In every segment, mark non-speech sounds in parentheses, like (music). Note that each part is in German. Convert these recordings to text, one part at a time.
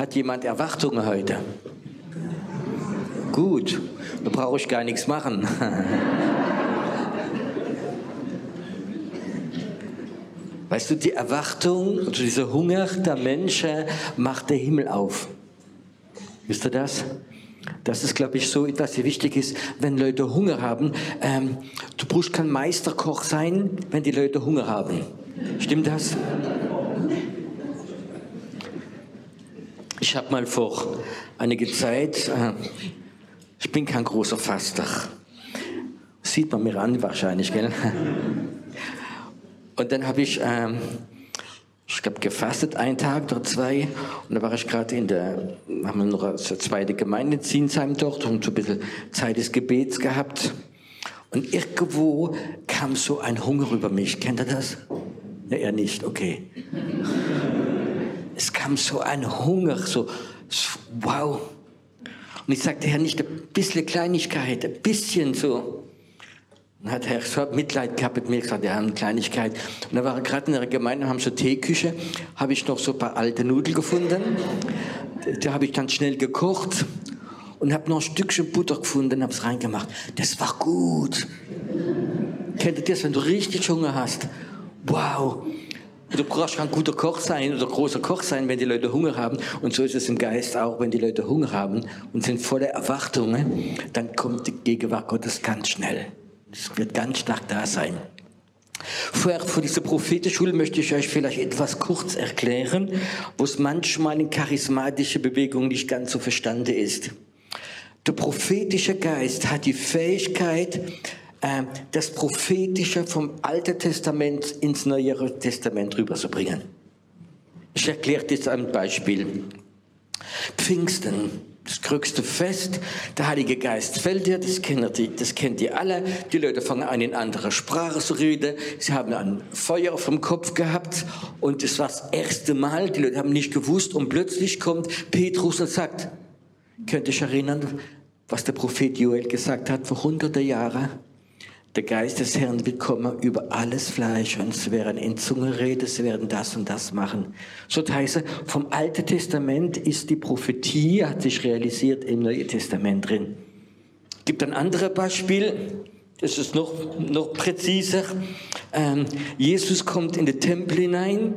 Hat jemand Erwartungen heute? Gut, da brauche ich gar nichts machen. (laughs) Weißt du, die Erwartung, also dieser Hunger der Menschen macht der Himmel auf. Wisst ihr das? Das ist, glaube ich, so etwas, was wichtig ist, wenn Leute Hunger haben. Ähm, du brauchst kein Meisterkoch sein, wenn die Leute Hunger haben. Stimmt das? Ich habe mal vor einiger Zeit, äh, ich bin kein großer Faster. Sieht man mir an wahrscheinlich, gell? Und dann habe ich, ähm, ich glaube, gefastet, einen Tag oder zwei. Und da war ich gerade in der, haben wir noch eine zweite Gemeinde in Zinsheim dort und so ein bisschen Zeit des Gebets gehabt. Und irgendwo kam so ein Hunger über mich. Kennt ihr das? Ja, er nicht, okay. Es kam so ein Hunger, so, wow. Und ich sagte, Herr, nicht ein bisschen Kleinigkeit, ein bisschen so. Dann hat Herr so Mitleid gehabt mit mir, gesagt, ja, eine Kleinigkeit. Und da war er gerade in der Gemeinde, haben so Teeküche, habe ich noch so ein paar alte Nudeln gefunden. Da habe ich dann schnell gekocht und habe noch ein Stückchen Butter gefunden und habe es reingemacht. Das war gut. Kennt ihr das, wenn du richtig Hunger hast? Wow. Du brauchst kein guter Koch sein oder großer Koch sein, wenn die Leute Hunger haben. Und so ist es im Geist auch, wenn die Leute Hunger haben und sind voller Erwartungen, dann kommt die Gegenwart Gottes ganz schnell. Es wird ganz stark da sein. Vorher vor dieser Prophetenschule möchte ich euch vielleicht etwas kurz erklären, wo es manchmal in charismatische Bewegung nicht ganz so verstanden ist. Der prophetische Geist hat die Fähigkeit, das Prophetische vom Alten Testament ins Neue Testament rüberzubringen. Ich erkläre das ein Beispiel. Pfingsten, das größte Fest, der Heilige Geist fällt dir, das kennt ihr, das kennt ihr alle. Die Leute fangen an, in anderer Sprache zu reden. Sie haben ein Feuer vom Kopf gehabt und es war das erste Mal. Die Leute haben nicht gewusst und plötzlich kommt Petrus und sagt, könnt ihr euch erinnern, was der Prophet Joel gesagt hat vor hunderte Jahren? Der Geist des Herrn wird kommen über alles Fleisch und es werden in Zunge reden, sie werden das und das machen. So heißt vom Alten Testament ist die Prophetie, hat sich realisiert im Neuen Testament drin. Gibt ein anderes Beispiel, das ist noch, noch präziser. Ähm, Jesus kommt in den Tempel hinein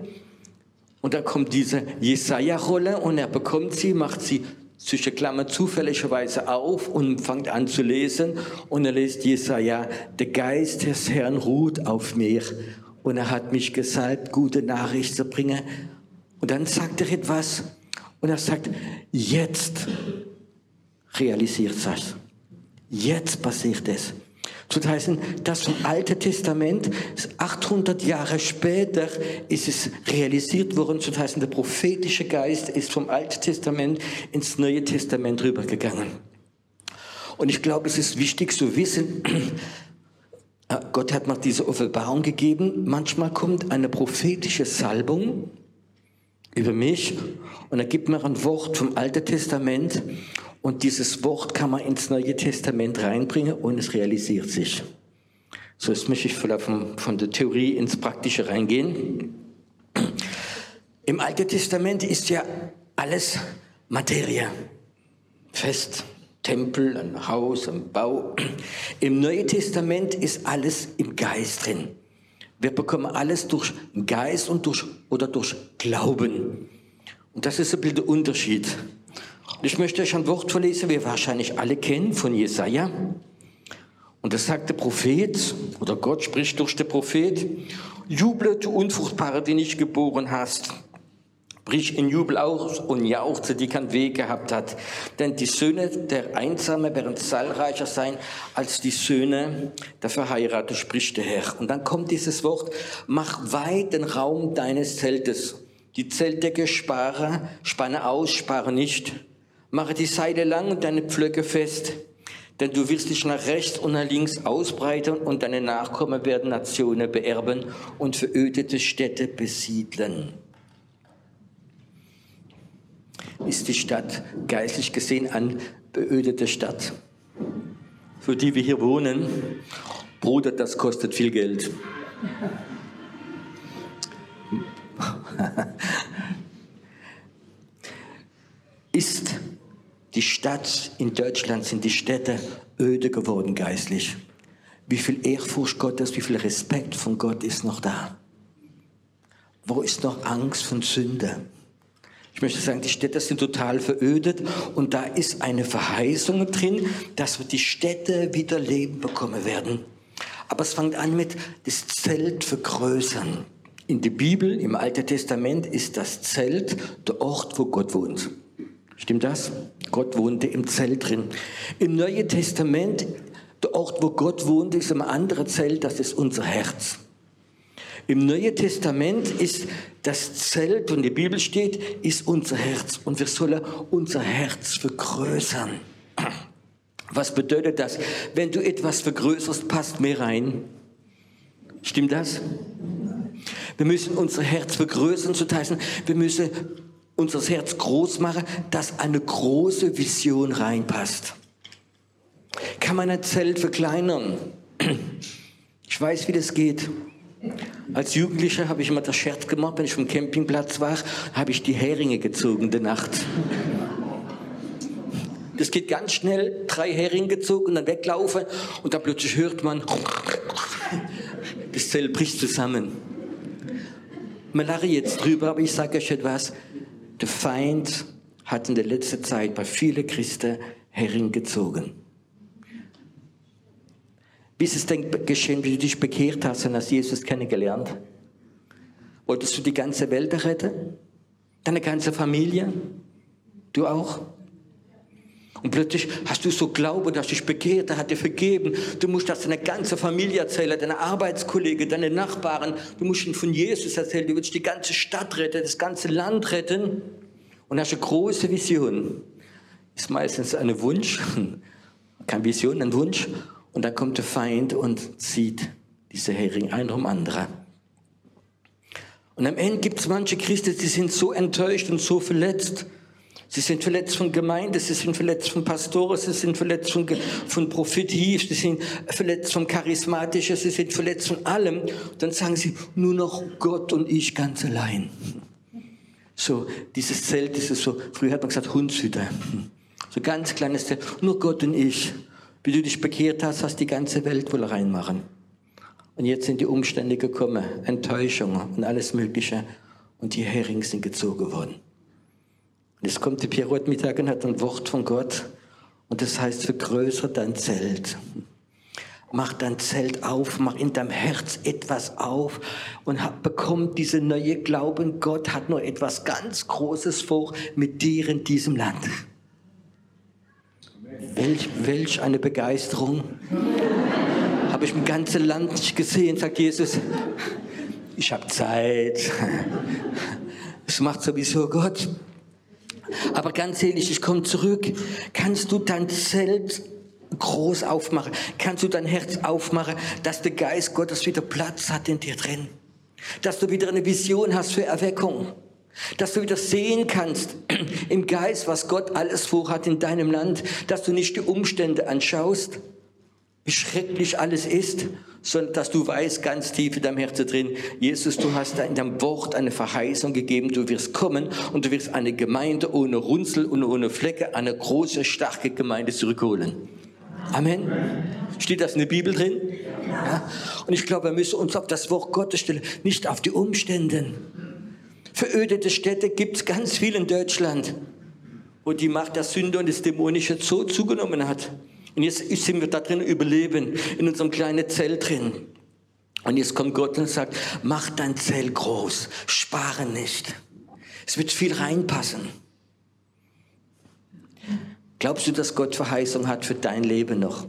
und da kommt diese Jesaja-Rolle und er bekommt sie, macht sie zwischen Klammer zufälligerweise auf und fängt an zu lesen und er liest Jesaja, der Geist des Herrn ruht auf mir und er hat mich gesalbt, gute Nachricht zu bringen. Und dann sagt er etwas und er sagt, jetzt realisiert das. Jetzt passiert es. Das heißt, das vom Alten Testament, 800 Jahre später ist es realisiert worden. Das heißt, der prophetische Geist ist vom Alten Testament ins Neue Testament rübergegangen. Und ich glaube, es ist wichtig zu wissen, (clears throat) Gott hat mir diese Offenbarung gegeben. Manchmal kommt eine prophetische Salbung über mich und er gibt mir ein Wort vom Alten Testament und dieses Wort kann man ins Neue Testament reinbringen und es realisiert sich. So jetzt möchte ich von, von der Theorie ins Praktische reingehen. Im Alten Testament ist ja alles Materie. Fest, Tempel, ein Haus, ein Bau. Im Neuen Testament ist alles im Geist drin. Wir bekommen alles durch Geist und durch, oder durch Glauben. Und das ist ein bisschen der Unterschied. Ich möchte euch ein Wort verlesen, wir wahrscheinlich alle kennen, von Jesaja. Und das sagt der Prophet, oder Gott spricht durch den Prophet, Juble, du Unfruchtbare, die nicht geboren hast. Brich in Jubel aus und jauchze, die keinen Weg gehabt hat. Denn die Söhne der Einsame werden zahlreicher sein als die Söhne der Verheirateten, spricht der Herr. Und dann kommt dieses Wort, mach weit den Raum deines Zeltes. Die Zeltdecke spare, spanne aus, spare nicht. Mache die Seile lang und deine Pflöcke fest, denn du wirst dich nach rechts und nach links ausbreiten und deine Nachkommen werden Nationen beerben und verödete Städte besiedeln. Ist die Stadt geistlich gesehen eine beödete Stadt? Für die wir hier wohnen, Bruder, das kostet viel Geld. (laughs) ist die Stadt in Deutschland, sind die Städte öde geworden geistlich. Wie viel Ehrfurcht Gottes, wie viel Respekt von Gott ist noch da? Wo ist noch Angst von Sünde? Ich möchte sagen, die Städte sind total verödet und da ist eine Verheißung drin, dass wir die Städte wieder Leben bekommen werden. Aber es fängt an mit das Zelt vergrößern. In der Bibel, im Alten Testament, ist das Zelt der Ort, wo Gott wohnt. Stimmt das? Gott wohnte im Zelt drin. Im Neuen Testament, der Ort, wo Gott wohnt, ist ein anderes Zelt, das ist unser Herz. Im Neuen Testament ist das Zelt, und die Bibel steht, ist unser Herz. Und wir sollen unser Herz vergrößern. Was bedeutet das? Wenn du etwas vergrößerst, passt mehr rein. Stimmt das? Wir müssen unser Herz vergrößern, zu heißen, wir müssen unser Herz groß machen, dass eine große Vision reinpasst. Kann man ein Zelt verkleinern? Ich weiß, wie das geht. Als Jugendlicher habe ich immer das Scherz gemacht, wenn ich vom Campingplatz war, habe ich die Heringe gezogen der Nacht. Das geht ganz schnell, drei Heringe gezogen und dann weglaufen und dann plötzlich hört man, das Zelt bricht zusammen. Man lache jetzt drüber, aber ich sage euch etwas. Der Feind hat in der letzten Zeit bei vielen Christen Hering gezogen. Wie ist es denn geschehen, wie du dich bekehrt hast und hast Jesus kennengelernt? Wolltest du die ganze Welt retten? Deine ganze Familie? Du auch? Und plötzlich hast du so Glaube, dass dich bekehrt, er hat dir vergeben. Du musst das deiner ganzen Familie erzählen, deine Arbeitskollegen, deine Nachbarn. Du musst ihnen von Jesus erzählen. Du willst die ganze Stadt retten, das ganze Land retten. Und hast eine große Vision. Ist meistens ein Wunsch, (laughs) keine Vision, ein Wunsch. Und dann kommt der Feind und zieht diese Hering ein um andere. Und am Ende gibt es manche Christen, die sind so enttäuscht und so verletzt. Sie sind verletzt von Gemeinde, sie sind verletzt von Pastoren, sie sind verletzt von, von Prophetie, sie sind verletzt vom Charismatischen, sie sind verletzt von allem. Dann sagen sie, nur noch Gott und ich ganz allein. So, dieses Zelt, dieses so, früher hat man gesagt, Hundshütte. So ganz kleines Zelt, nur Gott und ich. Wie du dich bekehrt hast, hast die ganze Welt wohl reinmachen. Und jetzt sind die Umstände gekommen, Enttäuschungen und alles Mögliche. Und die Heringe sind gezogen worden. Und jetzt kommt der Pierrot Mittag und hat ein Wort von Gott. Und das heißt, vergrößere dein Zelt. Mach dein Zelt auf, mach in deinem Herz etwas auf und hab, bekomm diese neue Glauben, Gott hat nur etwas ganz Großes vor mit dir in diesem Land. Welch, welch eine Begeisterung. Habe ich im ganzen Land nicht gesehen, sagt Jesus. Ich habe Zeit. Das macht sowieso Gott. Aber ganz ehrlich, ich komme zurück. Kannst du dein Zelt groß aufmachen? Kannst du dein Herz aufmachen, dass der Geist Gottes wieder Platz hat in dir drin? Dass du wieder eine Vision hast für Erweckung? Dass du wieder sehen kannst (clears throat) im Geist, was Gott alles vorhat in deinem Land, dass du nicht die Umstände anschaust, wie schrecklich alles ist, sondern dass du weißt ganz tief in deinem Herzen drin, Jesus, du hast in deinem Wort eine Verheißung gegeben, du wirst kommen und du wirst eine Gemeinde ohne Runzel und ohne Flecke, eine große, starke Gemeinde zurückholen. Amen. Steht das in der Bibel drin? Ja. Und ich glaube, wir müssen uns auf das Wort Gottes stellen, nicht auf die Umstände. Verödete Städte gibt es ganz viel in Deutschland, wo die Macht der Sünde und des Dämonische so zugenommen hat. Und jetzt sind wir da drin überleben, in unserem kleinen Zelt drin. Und jetzt kommt Gott und sagt, mach dein Zelt groß, spare nicht. Es wird viel reinpassen. Glaubst du, dass Gott Verheißung hat für dein Leben noch?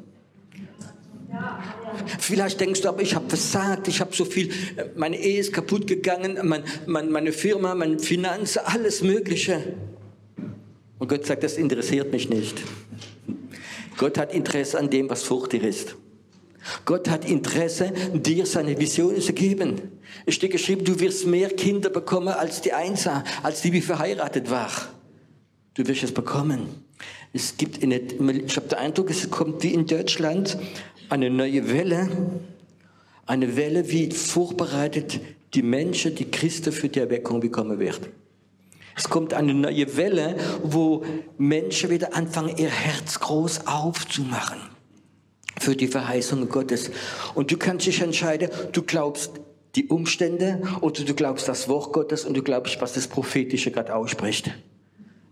Vielleicht denkst du, aber ich habe versagt, ich habe so viel, meine Ehe ist kaputt gegangen, mein, mein, meine Firma, meine Finanzen, alles Mögliche. Und Gott sagt, das interessiert mich nicht. Gott hat Interesse an dem, was fruchtig ist. Gott hat Interesse, dir seine Vision zu geben. Es steht geschrieben, du wirst mehr Kinder bekommen als die Einser, als die, wie verheiratet war. Du wirst es bekommen. Es gibt eine, ich habe den Eindruck, es kommt wie in Deutschland eine neue Welle, eine Welle, wie vorbereitet die Menschen, die Christen für die Erweckung bekommen werden. Es kommt eine neue Welle, wo Menschen wieder anfangen, ihr Herz groß aufzumachen für die Verheißungen Gottes. Und du kannst dich entscheiden, du glaubst die Umstände oder du glaubst das Wort Gottes und du glaubst, was das Prophetische gerade ausspricht.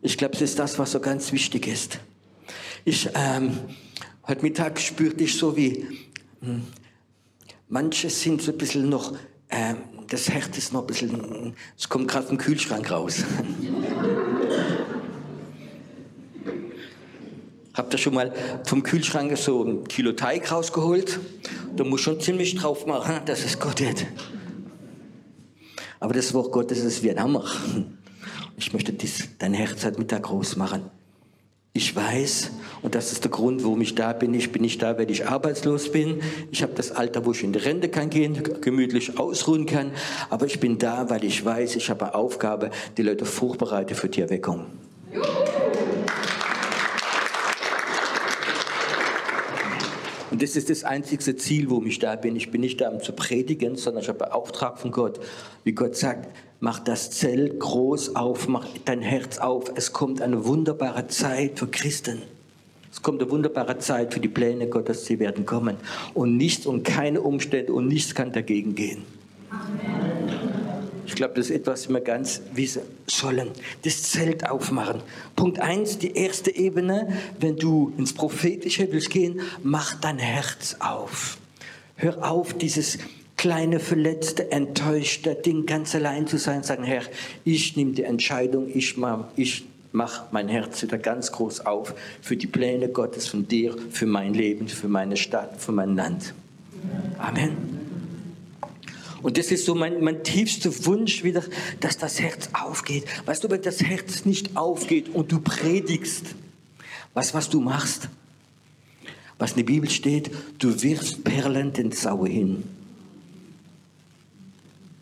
Ich glaube, das ist das, was so ganz wichtig ist. Ich, ähm, heute Mittag spürte ich so wie, hm, manche sind so ein bisschen noch, ähm, das Herz ist noch ein bisschen, es kommt gerade vom Kühlschrank raus. (laughs) Habt ihr schon mal vom Kühlschrank so ein Kilo Teig rausgeholt? Da muss schon ziemlich drauf machen, dass es Gott hat. Aber das Wort Gottes ist wie ein Hammer. Ich möchte dies, dein Herz heute Mittag groß machen. Ich weiß, und das ist der Grund, warum ich da bin. Ich bin nicht da, weil ich arbeitslos bin. Ich habe das Alter, wo ich in die Rente kann gehen, gemütlich ausruhen kann. Aber ich bin da, weil ich weiß, ich habe eine Aufgabe, die Leute vorbereite für die Erweckung. Und das ist das einzigste Ziel, wo ich da bin. Ich bin nicht da, um zu predigen, sondern ich habe einen Auftrag von Gott. Wie Gott sagt, mach das Zelt groß auf, mach dein Herz auf. Es kommt eine wunderbare Zeit für Christen. Es kommt eine wunderbare Zeit für die Pläne Gottes, sie werden kommen. Und nichts und keine Umstände und nichts kann dagegen gehen. Amen. Ich glaube, das ist etwas, was wir ganz wissen sollen. Das Zelt aufmachen. Punkt eins, die erste Ebene, wenn du ins Prophetische willst gehen, mach dein Herz auf. Hör auf, dieses kleine, verletzte, enttäuschte Ding ganz allein zu sein, sagen, Herr, ich nehme die Entscheidung, ich mache ich mach mein Herz wieder ganz groß auf für die Pläne Gottes von dir, für mein Leben, für meine Stadt, für mein Land. Amen. Und das ist so mein, mein tiefster Wunsch wieder, dass das Herz aufgeht. Weißt du, wenn das Herz nicht aufgeht und du predigst, was, was du machst, was in der Bibel steht, du wirfst Perlen den Sau hin.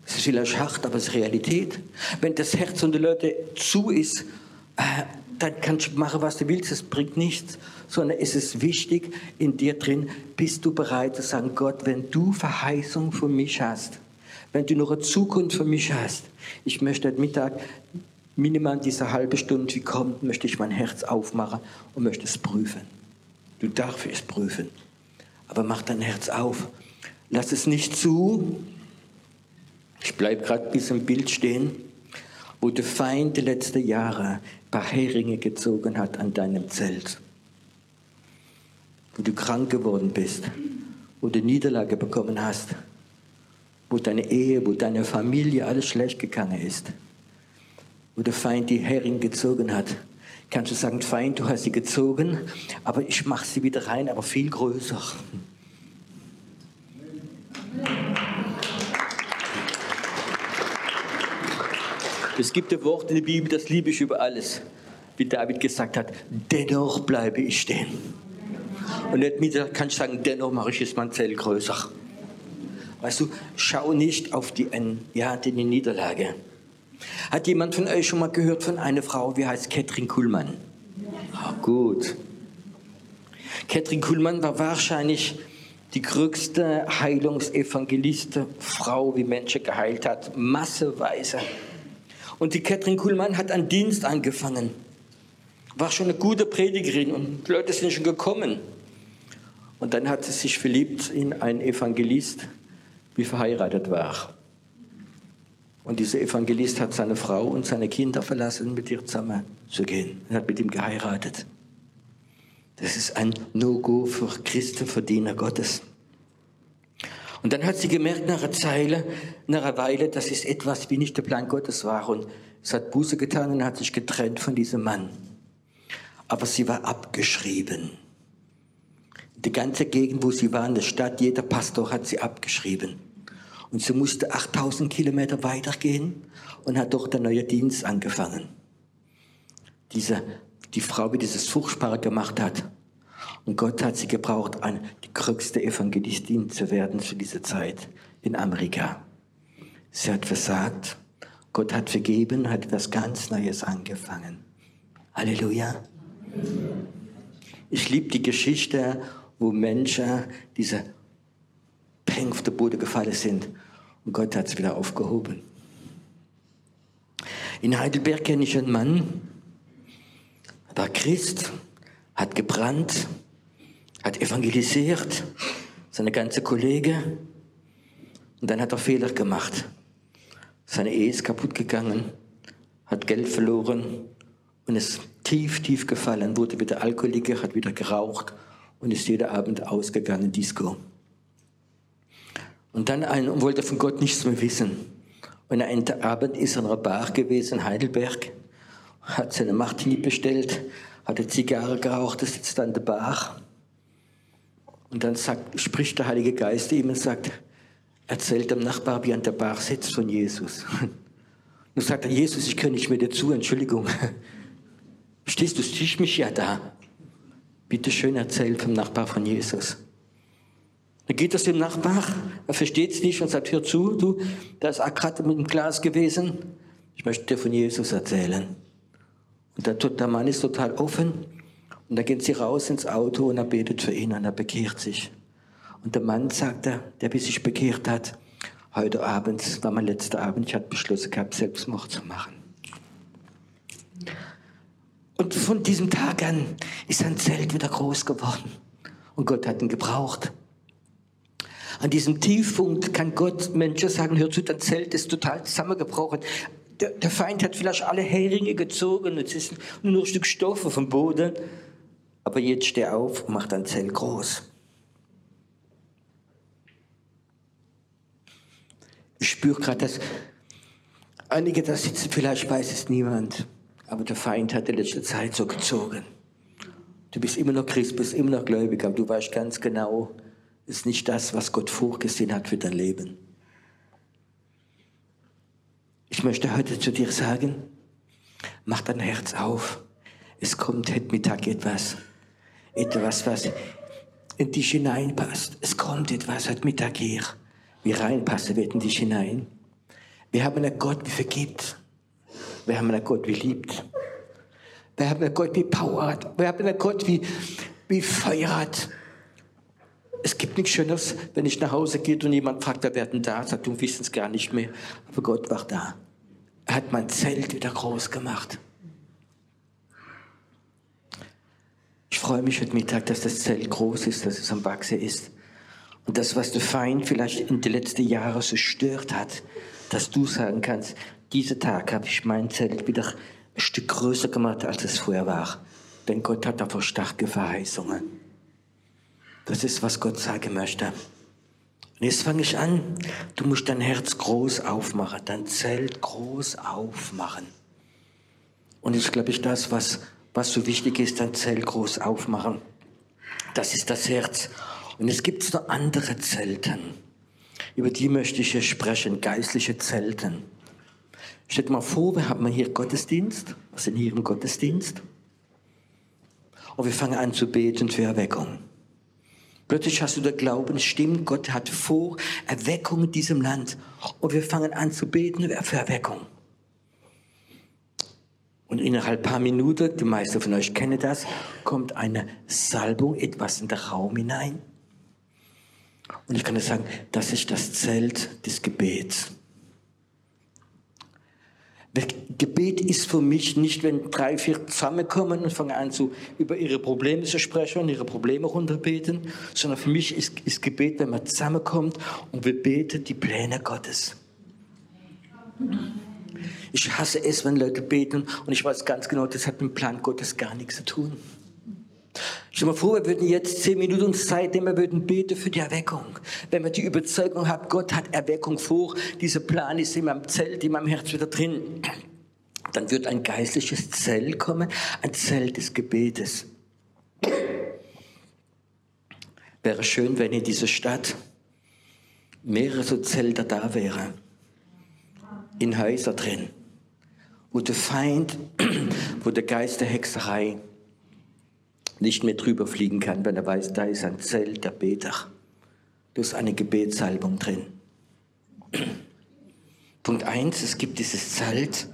Das ist vielleicht hart, aber es ist Realität. Wenn das Herz und die Leute zu ist, äh, dann kannst du machen, was du willst, es bringt nichts, sondern es ist wichtig in dir drin, bist du bereit zu sagen, Gott, wenn du Verheißung für mich hast, wenn du noch eine Zukunft für mich hast, ich möchte heute Mittag minimal diese halbe Stunde, wie kommt, möchte ich mein Herz aufmachen und möchte es prüfen. Du darfst es prüfen. Aber mach dein Herz auf. Lass es nicht zu. Ich bleibe gerade bis im Bild stehen, wo der Feind die letzten Jahre ein paar Heringe gezogen hat an deinem Zelt. Wo du krank geworden bist, wo du Niederlage bekommen hast wo deine Ehe, wo deine Familie alles schlecht gegangen ist, wo der Feind die Hering gezogen hat, kannst du sagen, Feind, du hast sie gezogen, aber ich mache sie wieder rein, aber viel größer. Es gibt ein Wort in der Bibel, das liebe ich über alles. Wie David gesagt hat, dennoch bleibe ich stehen. Und nicht mit, kann ich sagen, dennoch mache ich jetzt mein Zelt größer. Weißt du, schau nicht auf die, ja, die Niederlage. Hat jemand von euch schon mal gehört von einer Frau, wie heißt Katrin Kuhlmann? Ja, gut. Katrin Kuhlmann war wahrscheinlich die größte Heilungsevangeliste, Frau, wie Menschen geheilt hat, masseweise. Und die Katrin Kuhlmann hat einen Dienst angefangen. War schon eine gute Predigerin und die Leute sind schon gekommen. Und dann hat sie sich verliebt in einen Evangelist, wie verheiratet war. Und dieser Evangelist hat seine Frau und seine Kinder verlassen, mit ihr zusammen zu gehen. Er hat mit ihm geheiratet. Das ist ein No-Go für Christen, für Diener Gottes. Und dann hat sie gemerkt nach einer Zeile, nach einer Weile, dass es etwas wie nicht der Plan Gottes war. Und es hat Buße getan und hat sich getrennt von diesem Mann. Aber sie war abgeschrieben. Die ganze Gegend, wo sie war, in der Stadt, jeder Pastor hat sie abgeschrieben. Und sie musste 8000 Kilometer weitergehen und hat dort einen neuen Dienst angefangen. Diese, die Frau, die dieses Furchtbare gemacht hat. Und Gott hat sie gebraucht, eine, die größte Evangelistin zu werden zu dieser Zeit in Amerika. Sie hat versagt. Gott hat vergeben, hat etwas ganz Neues angefangen. Halleluja. Ich liebe die Geschichte, wo Menschen diese Peng auf den Boden gefallen sind und Gott hat es wieder aufgehoben. In Heidelberg kenne ich einen Mann, war Christ, hat gebrannt, hat evangelisiert, seine ganze Kollege. Und dann hat er Fehler gemacht. Seine Ehe ist kaputt gegangen, hat Geld verloren und ist tief, tief gefallen, wurde wieder Alkoholiker, hat wieder geraucht und ist jeden Abend ausgegangen, Disco. Und dann ein, wollte von Gott nichts mehr wissen. Und einen Abend ist er in einer Bar gewesen in Heidelberg, hat seine Martini bestellt, hat eine Zigarre geraucht, ist sitzt an der Bar. Und dann sagt, spricht der Heilige Geist ihm und sagt, erzählt dem Nachbar, wie an der Bar sitzt von Jesus. Und sagt er, Jesus, ich kann nicht mehr dazu, Entschuldigung. Stehst du, siehst mich ja da. Bitte schön erzählt vom Nachbar von Jesus. Dann geht das dem Nachbar, er versteht es nicht und sagt, hör zu, du, da ist gerade mit dem Glas gewesen. Ich möchte dir von Jesus erzählen. Und der, der Mann ist total offen. Und dann gehen sie raus ins Auto und er betet für ihn und er bekehrt sich. Und der Mann sagt er, der bis sich bekehrt hat, heute Abend, war mein letzter Abend, ich hatte beschlossen gehabt, Selbstmord zu machen. Und von diesem Tag an ist sein Zelt wieder groß geworden. Und Gott hat ihn gebraucht. An diesem Tiefpunkt kann Gott Menschen sagen, hör zu, dein Zelt ist total zusammengebrochen. Der, der Feind hat vielleicht alle Heringe gezogen, es ist nur ein Stück Stoff vom Boden. Aber jetzt steh auf und mach dein Zelt groß. Ich spüre gerade, dass einige da sitzen, vielleicht weiß es niemand, aber der Feind hat in letzter Zeit so gezogen. Du bist immer noch Christ, bist immer noch gläubig, aber du weißt ganz genau, es ist nicht das, was Gott vorgesehen hat für dein Leben. Ich möchte heute zu dir sagen, mach dein Herz auf. Es kommt heute Mittag etwas. Etwas, was in dich hineinpasst. Es kommt etwas heute Mittag hier wie reinpassen wird in dich hinein. Wir haben einen Gott, der vergibt. Wir haben einen Gott, der liebt. Wir haben einen Gott, der Power hat. Wir haben einen Gott, wie, wie Feuer hat. Es gibt nichts Schöneres, wenn ich nach Hause gehe und jemand fragt, wer werden da? Sagt, du wissen es gar nicht mehr. Aber Gott war da. Er hat mein Zelt wieder groß gemacht. Ich freue mich heute Mittag, dass das Zelt groß ist, dass es am Wachsen ist. Und das, was der Feind vielleicht in den letzten Jahren so stört hat, dass du sagen kannst, diesen Tag habe ich mein Zelt wieder ein Stück größer gemacht, als es vorher war. Denn Gott hat davor starke Verheißungen. Das ist, was Gott sagen möchte. Und jetzt fange ich an. Du musst dein Herz groß aufmachen, dein Zelt groß aufmachen. Und das ist, glaube ich, das, was, was so wichtig ist, dein Zelt groß aufmachen. Das ist das Herz. Und es gibt noch andere Zelten. Über die möchte ich hier sprechen, geistliche Zelten. Stellt mal vor, wir haben hier Gottesdienst, wir sind hier im Gottesdienst. Und wir fangen an zu beten für Erweckung. Plötzlich hast du der Glauben, stimmt, Gott hat vor Erweckung in diesem Land. Und wir fangen an zu beten für Erweckung. Und innerhalb ein paar Minuten, die meisten von euch kennen das, kommt eine Salbung, etwas in den Raum hinein. Und ich kann dir sagen, das ist das Zelt des Gebets. Gebet ist für mich nicht, wenn drei, vier zusammenkommen und fangen an, zu, über ihre Probleme zu sprechen und ihre Probleme runterbeten, sondern für mich ist, ist Gebet, wenn man zusammenkommt und wir beten die Pläne Gottes. Ich hasse es, wenn Leute beten und ich weiß ganz genau, das hat mit dem Plan Gottes gar nichts zu tun. Stell mal vor, wir würden jetzt zehn Minuten Zeit nehmen, wir würden beten für die Erweckung. Wenn wir die Überzeugung haben, Gott hat Erweckung vor, dieser Plan ist in meinem Zelt, in meinem Herz wieder drin, dann wird ein geistliches Zelt kommen, ein Zelt des Gebetes. Wäre schön, wenn in dieser Stadt mehrere so Zelte da wären, in Häusern drin, wo der Feind, (clears throat) wo der Geist der Hexerei, nicht mehr drüber fliegen kann, wenn er weiß, da ist ein Zelt der Beter. Da ist eine Gebetsalbung drin. (clears throat) Punkt eins: es gibt dieses Zelt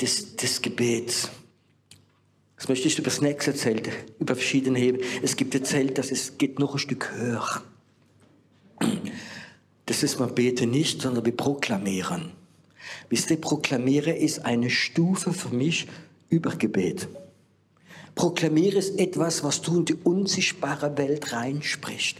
des, des Gebets. Das möchte ich über das nächste Zelt, über verschiedene Heben. Es gibt ein Zelt, das ist, geht noch ein Stück höher. (clears throat) Das ist, man bete nicht, sondern wir proklamieren. Wisst ihr, Proklamiere ist eine Stufe für mich über Gebet. Proklamiere ist etwas, was du in die unsichtbare Welt reinsprichst.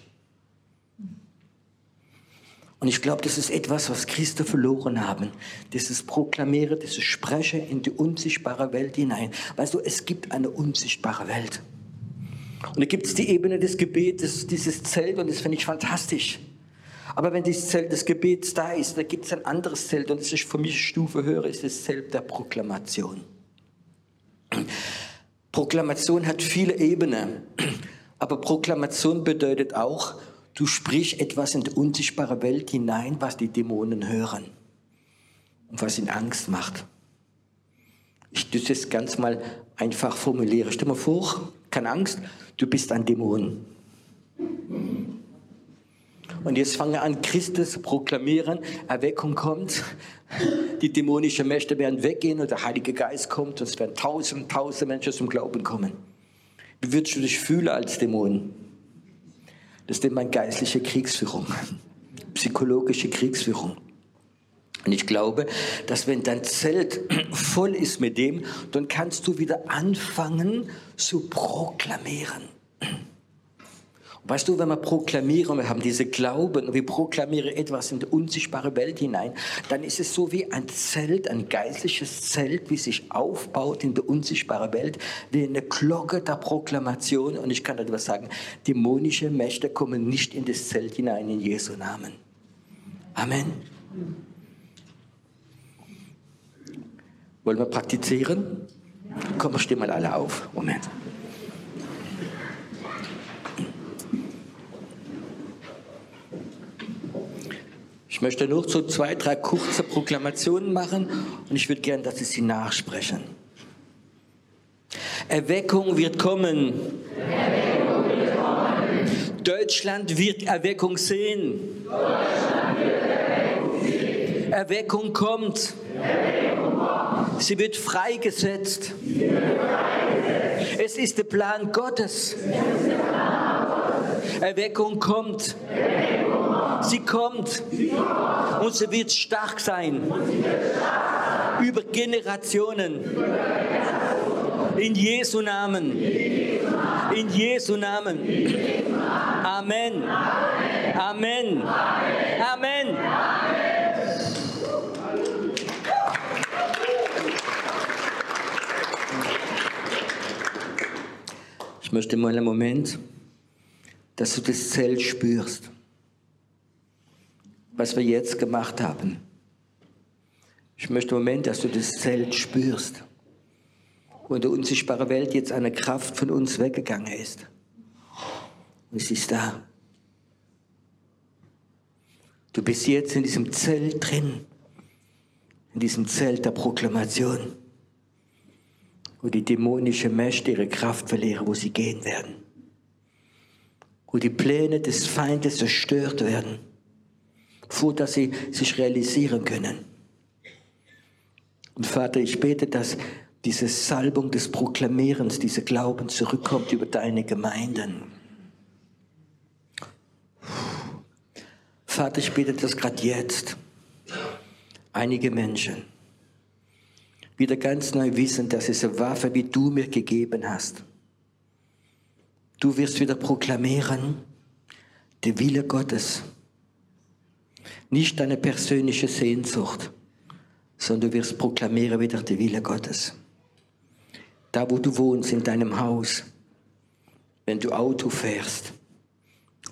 Und ich glaube, das ist etwas, was Christen verloren haben. Dieses Proklamiere, dieses Sprechen in die unsichtbare Welt hinein. Weißt du, es gibt eine unsichtbare Welt. Und da gibt es die Ebene des Gebetes, dieses Zelt, und das finde ich fantastisch. Aber wenn dieses Zelt des Gebets da ist, da gibt es ein anderes Zelt, und das ist für mich Stufe höher, ist das Zelt der Proklamation. Proklamation hat viele Ebenen, aber Proklamation bedeutet auch, du sprichst etwas in die unsichtbare Welt hinein, was die Dämonen hören und was ihnen Angst macht. Ich das ganz mal einfach formulieren. Stell mal vor, keine Angst, du bist ein Dämon. Und jetzt fange an, Christus zu proklamieren, Erweckung kommt, die dämonischen Mächte werden weggehen und der Heilige Geist kommt und es werden tausend, tausend Menschen zum Glauben kommen. Wie würdest du dich fühlen als Dämon? Das ist meine geistliche Kriegsführung, (laughs) psychologische Kriegsführung. Und ich glaube, dass wenn dein Zelt (clears throat) voll ist mit dem, dann kannst du wieder anfangen zu proklamieren. (clears throat) Weißt du, wenn wir proklamieren, wir haben diese Glauben wir proklamieren etwas in die unsichtbare Welt hinein, dann ist es so wie ein Zelt, ein geistliches Zelt, wie sich aufbaut in der unsichtbaren Welt, wie eine Glocke der Proklamation. Und ich kann etwas sagen, dämonische Mächte kommen nicht in das Zelt hinein in Jesu Namen. Amen. Wollen wir praktizieren? Komm, stehen mal alle auf. Moment. Ich möchte nur so zwei, drei kurze Proklamationen machen und ich würde gerne, dass Sie sie nachsprechen. Erweckung wird kommen. Erweckung wird kommen. Deutschland wird Erweckung sehen. Erweckung, kommt. Sie wird freigesetzt. Sie wird freigesetzt. Es ist der Plan Gottes. Erweckung kommt. Sie kommt. Und sie wird stark sein. Über Generationen. In Jesu Namen. In Jesu Namen. Amen. Amen. Amen. Ich möchte mal einen Moment dass du das Zelt spürst, was wir jetzt gemacht haben. Ich möchte im Moment, dass du das Zelt spürst, wo in der unsichtbaren Welt jetzt eine Kraft von uns weggegangen ist. Und es ist da. Du bist jetzt in diesem Zelt drin, in diesem Zelt der Proklamation, wo die dämonische Mächte ihre Kraft verlieren, wo sie gehen werden wo die Pläne des Feindes zerstört werden, vor dass sie sich realisieren können. Und Vater, ich bete, dass diese Salbung des Proklamierens, dieser Glauben zurückkommt über deine Gemeinden. Vater, ich bete, dass gerade jetzt einige Menschen wieder ganz neu wissen, dass es eine Waffe, wie du mir gegeben hast, Du wirst wieder proklamieren, der Wille Gottes. Nicht deine persönliche Sehnsucht, sondern du wirst proklamieren wieder der Wille Gottes. Da, wo du wohnst, in deinem Haus, wenn du Auto fährst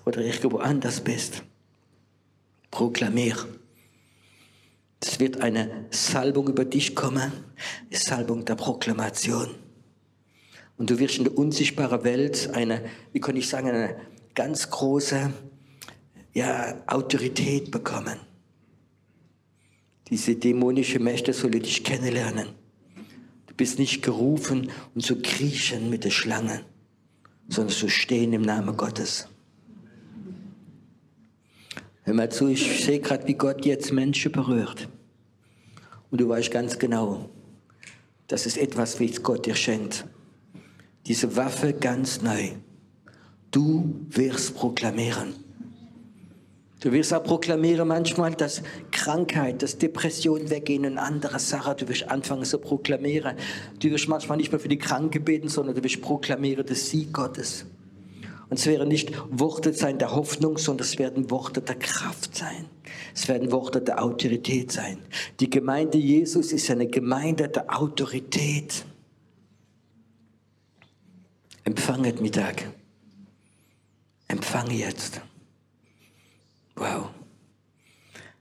oder irgendwo anders bist, proklamier. Es wird eine Salbung über dich kommen, eine Salbung der Proklamation. Und du wirst in der unsichtbaren Welt eine, wie kann ich sagen, eine ganz große ja, Autorität bekommen. Diese dämonische Mächte sollen dich kennenlernen. Du bist nicht gerufen, um zu kriechen mit der Schlange, sondern zu stehen im Namen Gottes. Hör mal zu, ich sehe gerade, wie Gott jetzt Menschen berührt. Und du weißt ganz genau, das ist etwas, es Gott dir schenkt diese Waffe ganz neu. Du wirst proklamieren. Du wirst auch proklamieren manchmal, dass Krankheit, dass Depression weggehen und andere Sachen. Du wirst anfangen zu proklamieren. Du wirst manchmal nicht mehr für die Kranke beten, sondern du wirst proklamieren das Sieg Gottes. Und es werden nicht Worte sein der Hoffnung, sondern es werden Worte der Kraft sein. Es werden Worte der Autorität sein. Die Gemeinde Jesus ist eine Gemeinde der Autorität. Empfanget Mittag. Empfange jetzt. Wow.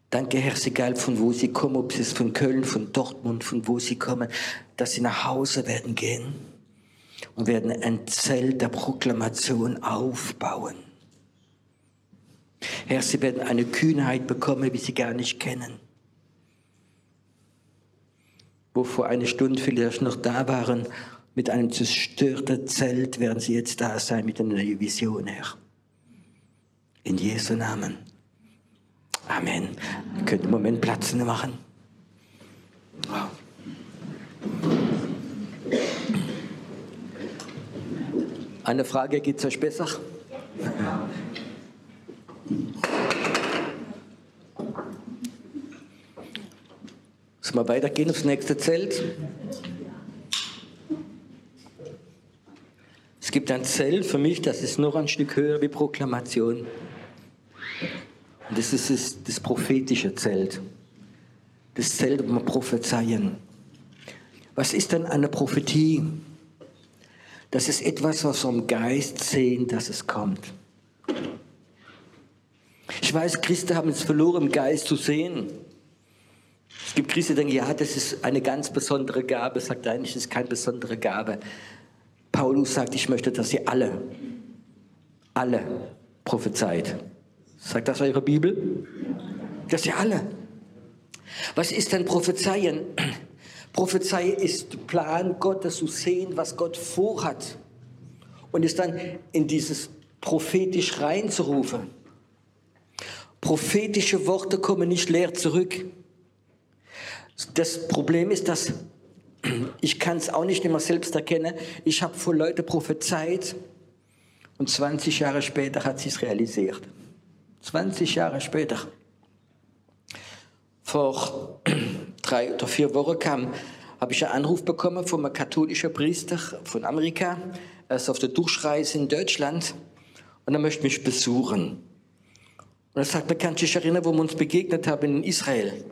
Danke, Herr, egal von wo Sie kommen, ob es von Köln, von Dortmund, von wo Sie kommen, dass Sie nach Hause werden gehen und werden ein Zelt der Proklamation aufbauen. Herr, Sie werden eine Kühnheit bekommen, wie Sie gar nicht kennen. Wo vor einer Stunde vielleicht noch da waren, mit einem zerstörten Zelt, werden Sie jetzt da sein mit einer neuen Vision, Herr. In Jesu Namen. Amen. Ihr könnt im Moment Platz machen. Eine Frage, geht es euch besser? Sollen wir weitergehen aufs nächste Zelt? Es gibt ein Zelt für mich, das ist noch ein Stück höher wie Proklamation. Und das ist das, das prophetische Zelt. Das Zelt, wo wir prophezeien. Was ist denn eine Prophetie? Das ist etwas, was wir im Geist sehen, dass es kommt. Ich weiß, Christen haben es verloren, im Geist zu sehen. Es gibt Christen, die denken, ja, das ist eine ganz besondere Gabe. Sagt eigentlich, das ist keine besondere Gabe. Paulus sagt, ich möchte, dass ihr alle, alle prophezeit. Sagt das eure Bibel? Dass ihr alle. Was ist denn Prophezeien? (clears throat) Prophezei ist Plan Gottes zu sehen, was Gott vorhat. Und es dann in dieses prophetisch reinzurufen. Prophetische Worte kommen nicht leer zurück. Das Problem ist, dass ich kann es auch nicht immer selbst erkennen. Ich habe vor Leute prophezeit und 20 Jahre später hat sie es realisiert. 20 Jahre später. Vor (clears throat) drei oder vier Wochen kam, habe ich einen Anruf bekommen von einem katholischen Priester von Amerika. Er ist auf der Durchreise in Deutschland und er möchte mich besuchen. Und er sagt, man kann sich erinnern, wo wir uns begegnet haben in Israel.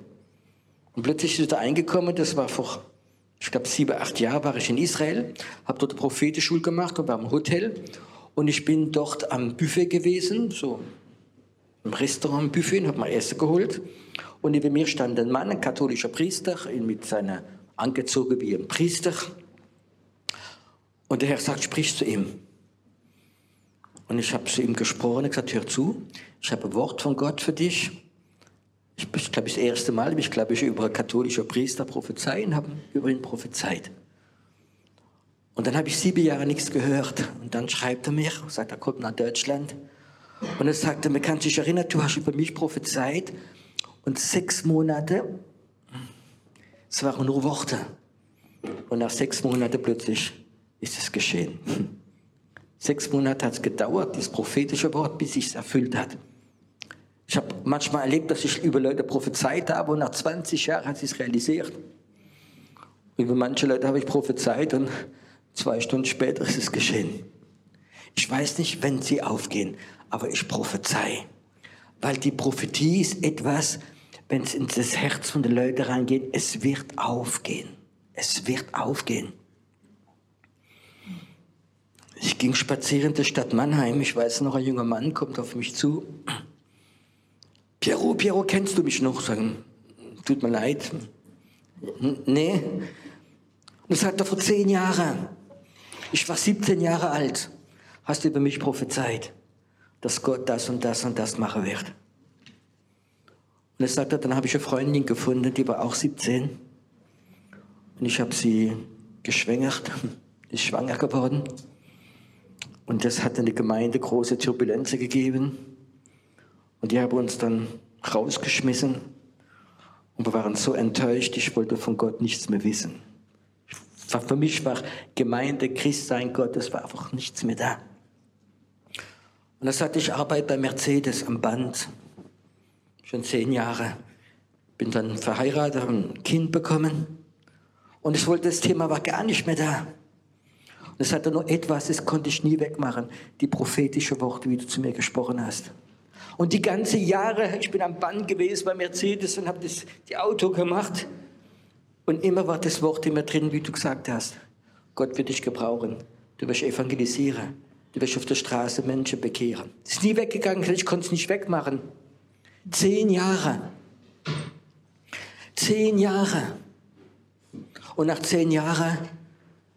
Und plötzlich ist er eingekommen, das war vor ich glaube, sieben, acht Jahre war ich in Israel, habe dort Prophetenschule gemacht und war im Hotel. Und ich bin dort am Buffet gewesen, so im Restaurant Buffet, und habe mein Essen geholt. Und neben mir stand ein Mann, ein katholischer Priester, mit seiner angezogen wie ein Priester. Und der Herr sagt, sprich zu ihm. Und ich habe zu ihm gesprochen, und gesagt, hör zu, ich habe ein Wort von Gott für dich ich glaube, das erste Mal, ich glaube, ich über katholische Priester prophezeien, habe über ihn prophezeit. Und dann habe ich sieben Jahre nichts gehört. Und dann schreibt er mir, sagt, er kommt nach Deutschland. Und er sagte, mir kann sich erinnern, du hast über mich prophezeit. Und sechs Monate, es waren nur Worte. Und nach sechs Monaten plötzlich ist es geschehen. Sechs Monate hat es gedauert, dieses prophetische Wort, bis sich es erfüllt hat. Ich habe manchmal erlebt, dass ich über Leute prophezeit habe und nach 20 Jahren hat sie es realisiert. Über manche Leute habe ich prophezeit und zwei Stunden später ist es geschehen. Ich weiß nicht, wenn sie aufgehen, aber ich prophezei. Weil die Prophetie ist etwas, wenn es in das Herz von den Leuten reingeht, es wird aufgehen. Es wird aufgehen. Ich ging spazieren in der Stadt Mannheim. Ich weiß noch, ein junger Mann kommt auf mich zu. Piero, Piero, kennst du mich noch? Sagen, tut mir leid. Nee. Das hat er vor zehn Jahren. Ich war 17 Jahre alt. Hast du über mich prophezeit, dass Gott das und das und das machen wird. Und er sagte, dann habe ich eine Freundin gefunden, die war auch 17. Und ich habe sie geschwängert, (laughs) ist schwanger geworden. Und das hat in der Gemeinde große Turbulenzen gegeben. Und die haben uns dann rausgeschmissen. Und wir waren so enttäuscht, ich wollte von Gott nichts mehr wissen. Für mich war Gemeinde, Christsein, Gott, das war einfach nichts mehr da. Und da sagte ich, arbeite bei Mercedes am Band. schon zehn Jahre. Bin dann verheiratet, habe ein Kind bekommen. Und ich wollte, das Thema war gar nicht mehr da. Und es hatte nur etwas, das konnte ich nie wegmachen. Die prophetische Worte, wie du zu mir gesprochen hast. Und die ganze Jahre, ich bin am Band gewesen bei Mercedes und habe das die Auto gemacht. Und immer war das Wort immer drin, wie du gesagt hast. Gott wird dich gebrauchen. Du wirst evangelisieren. Du wirst auf der Straße Menschen bekehren. Es ist nie weggegangen, ich konnte es nicht wegmachen. Zehn Jahre. Zehn Jahre. Und nach zehn Jahren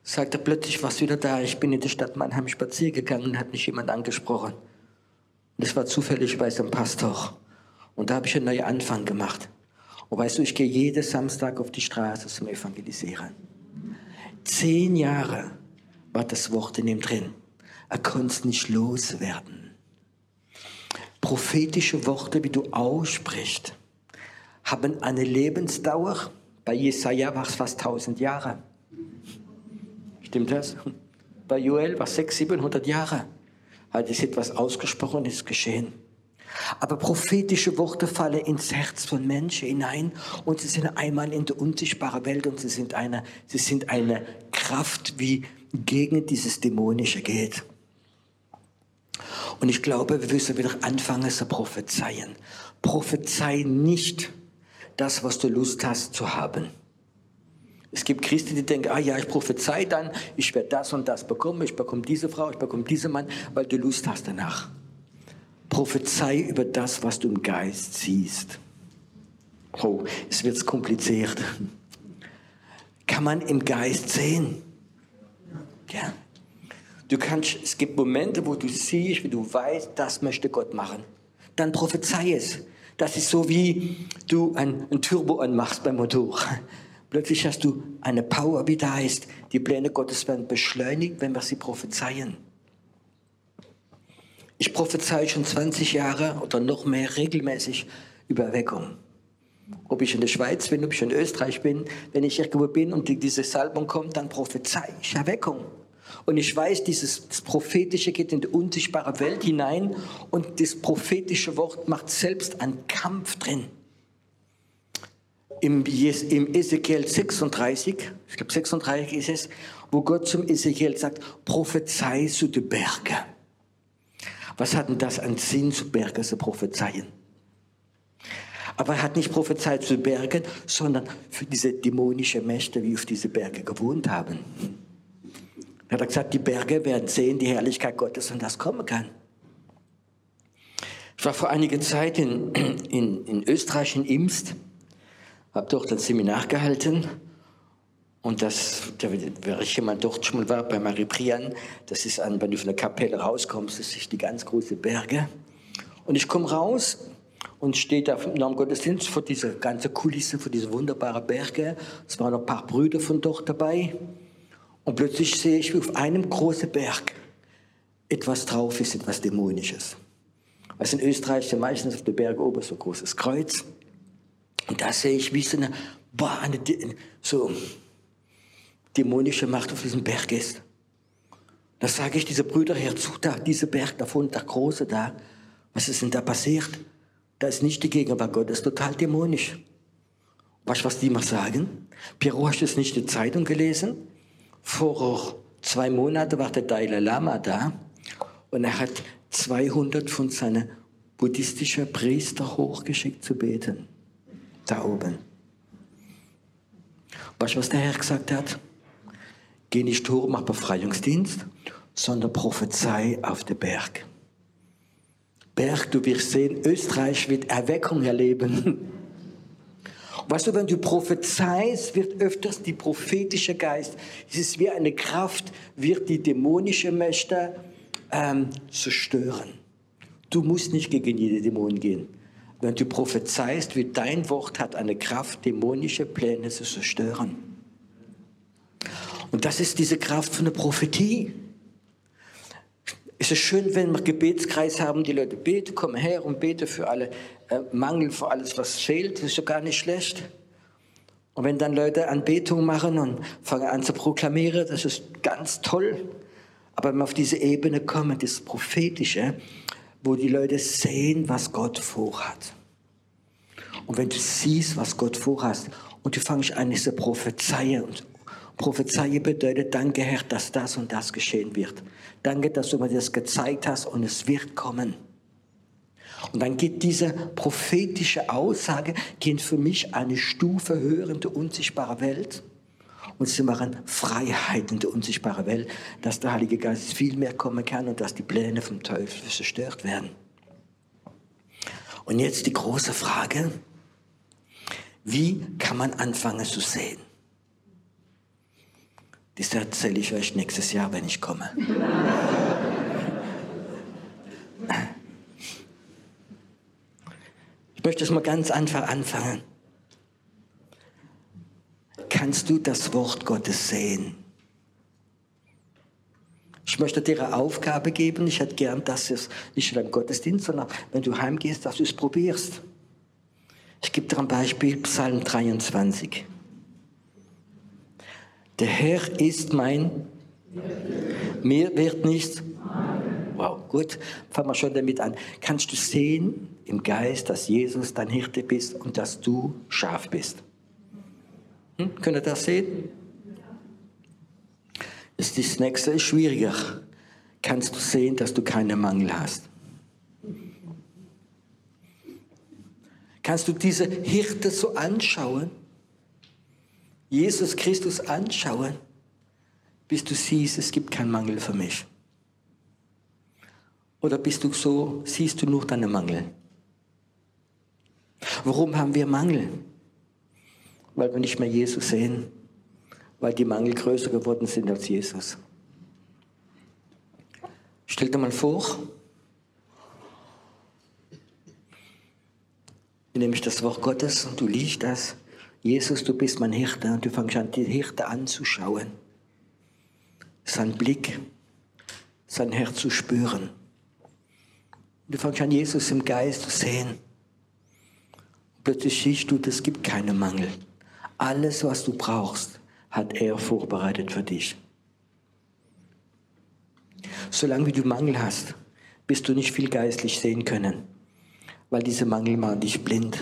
sagt er plötzlich, was wieder da. Ich bin in der Stadt Mannheim spazieren gegangen und hat mich jemand angesprochen. Das war zufälligerweise ein Pastor. Und da habe ich einen neuen Anfang gemacht. Und weißt du, ich gehe jeden Samstag auf die Straße zum Evangelisieren. Zehn Jahre war das Wort in ihm drin. Er konnte es nicht loswerden. Prophetische Worte, wie du aussprichst, haben eine Lebensdauer. Bei Jesaja war es fast 1000 Jahre. Stimmt das? Bei Joel war es 600, 700 Jahre. Hat es etwas ausgesprochen, ist geschehen. Aber prophetische Worte fallen ins Herz von Menschen hinein und sie sind einmal in der unsichtbaren Welt und sie sind eine, sie sind eine Kraft, wie gegen dieses Dämonische geht. Und ich glaube, wir müssen wieder anfangen zu prophezeien. Prophezei nicht das, was du Lust hast zu haben. Es gibt Christen, die denken, ah ja, ich prophezei dann, ich werde das und das bekommen, ich bekomme diese Frau, ich bekomme diesen Mann, weil du Lust hast danach. Prophezei über das, was du im Geist siehst. Oh, es wird kompliziert. Kann man im Geist sehen? Ja. Du kannst, es gibt Momente, wo du siehst, wie du weißt, das möchte Gott machen. Dann prophezei es. Das ist so wie du ein, ein Turbo anmachst beim Motor. Plötzlich hast du eine Power, wie da ist. Die Pläne Gottes werden beschleunigt, wenn wir sie prophezeien. Ich prophezei schon 20 Jahre oder noch mehr regelmäßig über Erweckung. Ob ich in der Schweiz bin, ob ich in Österreich bin, wenn ich irgendwo bin und diese Salbung kommt, dann prophezei ich Erweckung. Und ich weiß, dieses Prophetische geht in die unsichtbare Welt hinein und das prophetische Wort macht selbst einen Kampf drin. Im, im Ezekiel 36, ich glaube 36 ist es, wo Gott zum Ezekiel sagt, prophezei zu den Bergen. Was hat denn das an Sinn, zu Bergen zu prophezeien? Aber er hat nicht prophezeit zu Bergen, sondern für diese dämonischen Mächte, die auf diese Berge gewohnt haben. Er hat gesagt, die Berge werden sehen die Herrlichkeit Gottes und das kommen kann. Ich war vor einiger Zeit in, in, in Österreich, in Imst, habe dort ein Seminar gehalten und das, wer jemand dort schon mal war, bei Marie Prian, das ist an, wenn du von der Kapelle rauskommst, das ist die ganz große Berge. Und ich komme raus und stehe da nach dem Gottesdienst vor dieser ganzen Kulisse, vor dieser wunderbaren Berge. Es waren noch ein paar Brüder von dort dabei. Und plötzlich sehe ich, wie auf einem großen Berg etwas drauf ist, etwas Dämonisches. Was in Österreich ja meistens auf der Berg oben so ein großes Kreuz. Und da sehe ich, wie so eine, boah, eine so dämonische Macht auf diesem Berg ist. Da sage ich diese Brüder herzu, da, dieser Berg da vorne, der große da, was ist denn da passiert? Da ist nicht die Gegenwart Gottes, total dämonisch. Weißt du, was die mal sagen? Piero, hast du es nicht in der Zeitung gelesen? Vor zwei Monaten war der Dalai Lama da und er hat 200 von seinen buddhistischen Priester hochgeschickt zu beten. Da oben. Weißt du, was der Herr gesagt hat? Geh nicht hoch, mach Befreiungsdienst, sondern prophezei auf den Berg. Berg, du wirst sehen, Österreich wird Erweckung erleben. (laughs) Weißt du, wenn du prophezeist, wird öfters die prophetische Geist, es ist wie eine Kraft, wird die dämonische Mächte ähm, zerstören. Du musst nicht gegen jede Dämon gehen. Wenn du prophezeist, wird dein Wort hat eine Kraft, dämonische Pläne zu zerstören. Und das ist diese Kraft von der Prophetie. Es ist schön, wenn wir Gebetskreis haben, die Leute beten, kommen her und beten für alle äh, Mangel, für alles, was fehlt. Das ist ja gar nicht schlecht. Und wenn dann Leute Anbetung machen und fangen an zu proklamieren, das ist ganz toll. Aber wenn wir auf diese Ebene kommen, das Prophetische, wo die Leute sehen, was Gott vorhat. Und wenn du siehst, was Gott vorhast, und du fängst an, diese Prophezeien und Prophezeie bedeutet, danke Herr, dass das und das geschehen wird. Danke, dass du mir das gezeigt hast und es wird kommen. Und dann geht diese prophetische Aussage, geht für mich eine Stufe höher in die unsichtbare Welt. Und sie machen Freiheit in der unsichtbaren Welt, dass der Heilige Geist viel mehr kommen kann und dass die Pläne vom Teufel zerstört werden. Und jetzt die große Frage, wie kann man anfangen zu sehen? Das erzähle ich euch nächstes Jahr, wenn ich komme. (laughs) Ich möchte es mal ganz einfach anfangen. Kannst du das Wort Gottes sehen? Ich möchte dir eine Aufgabe geben. Ich hätte gern, dass es nicht in deinem Gottesdienst, sondern wenn du heimgehst, dass du es probierst. Ich gebe dir ein Beispiel, Psalm 23. Der Herr ist mein, mir wird nichts. Wow, gut, fangen wir schon damit an. Kannst du sehen im Geist, dass Jesus dein Hirte bist und dass du Schaf bist? Hm? Könnt ihr das sehen? Ist das nächste ist schwieriger. Kannst du sehen, dass du keinen Mangel hast? Kannst du diese Hirte so anschauen? Jesus Christus anschauen, bis du siehst, es gibt keinen Mangel für mich? Oder bist du so, siehst du nur deinen Mangel? Warum haben wir Mangel? Weil wir nicht mehr Jesus sehen, weil die Mangel größer geworden sind als Jesus. Stell dir mal vor, ich nehme das Wort Gottes und du liest das Jesus, du bist mein Hirte und du fängst an, die Hirte anzuschauen. Sein Blick, sein Herz zu spüren. Du fängst an, Jesus im Geist zu sehen. Plötzlich siehst du, es gibt keinen Mangel. Alles, was du brauchst, hat er vorbereitet für dich. Solange du Mangel hast, wirst du nicht viel geistlich sehen können, weil diese Mangel machen dich blind.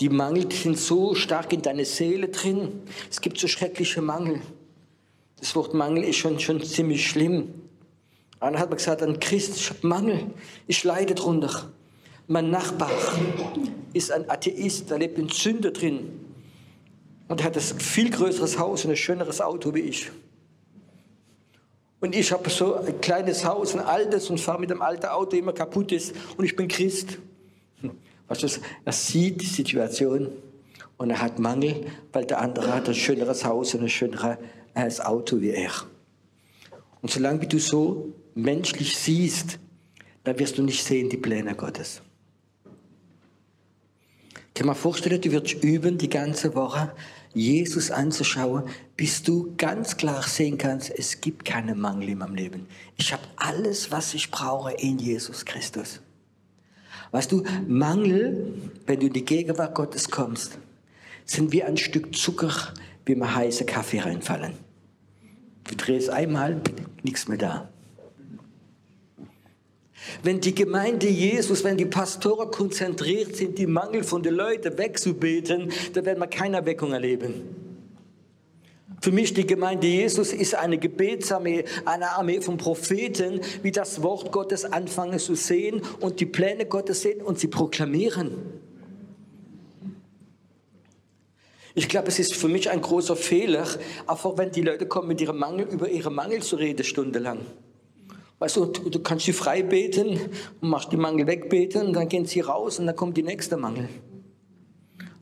Die Mangel sind so stark in deiner Seele drin. Es gibt so schreckliche Mangel. Das Wort Mangel ist schon, schon ziemlich schlimm. Einer hat mir gesagt, ein Christ, ich habe Mangel, ich leide drunter. Mein Nachbar ist ein Atheist, der lebt in Sünde drin. Und er hat ein viel größeres Haus und ein schöneres Auto wie ich. Und ich habe so ein kleines Haus, ein altes und fahre mit einem alten Auto, immer kaputt ist. Und ich bin Christ. Weißt du, er sieht die Situation und er hat Mangel, weil der andere hat ein schöneres Haus und ein schöneres Auto wie er. Und solange du so menschlich siehst, dann wirst du nicht sehen die Pläne Gottes. Ich kann mir vorstellen, du wirst üben, die ganze Woche Jesus anzuschauen, bis du ganz klar sehen kannst, es gibt keinen Mangel in meinem Leben. Ich habe alles, was ich brauche in Jesus Christus. Weißt du, Mangel, wenn du in die Gegenwart Gottes kommst, sind wie ein Stück Zucker, wie wir heiße Kaffee reinfallen. Du drehst einmal, nichts mehr da. Wenn die Gemeinde Jesus, wenn die Pastoren konzentriert sind, die Mangel von den Leuten wegzubeten, dann werden wir keine Erweckung erleben. Für mich die Gemeinde Jesus ist eine Gebetsarmee, eine Armee von Propheten, wie das Wort Gottes anfangen zu sehen und die Pläne Gottes sehen und sie proklamieren. Ich glaube, es ist für mich ein großer Fehler, auch wenn die Leute kommen mit ihrem Mangel, über ihre Mangel zu reden, stundenlang. Weißt du, du kannst sie frei beten und machst die Mangel wegbeten dann gehen sie raus und dann kommt die nächste Mangel.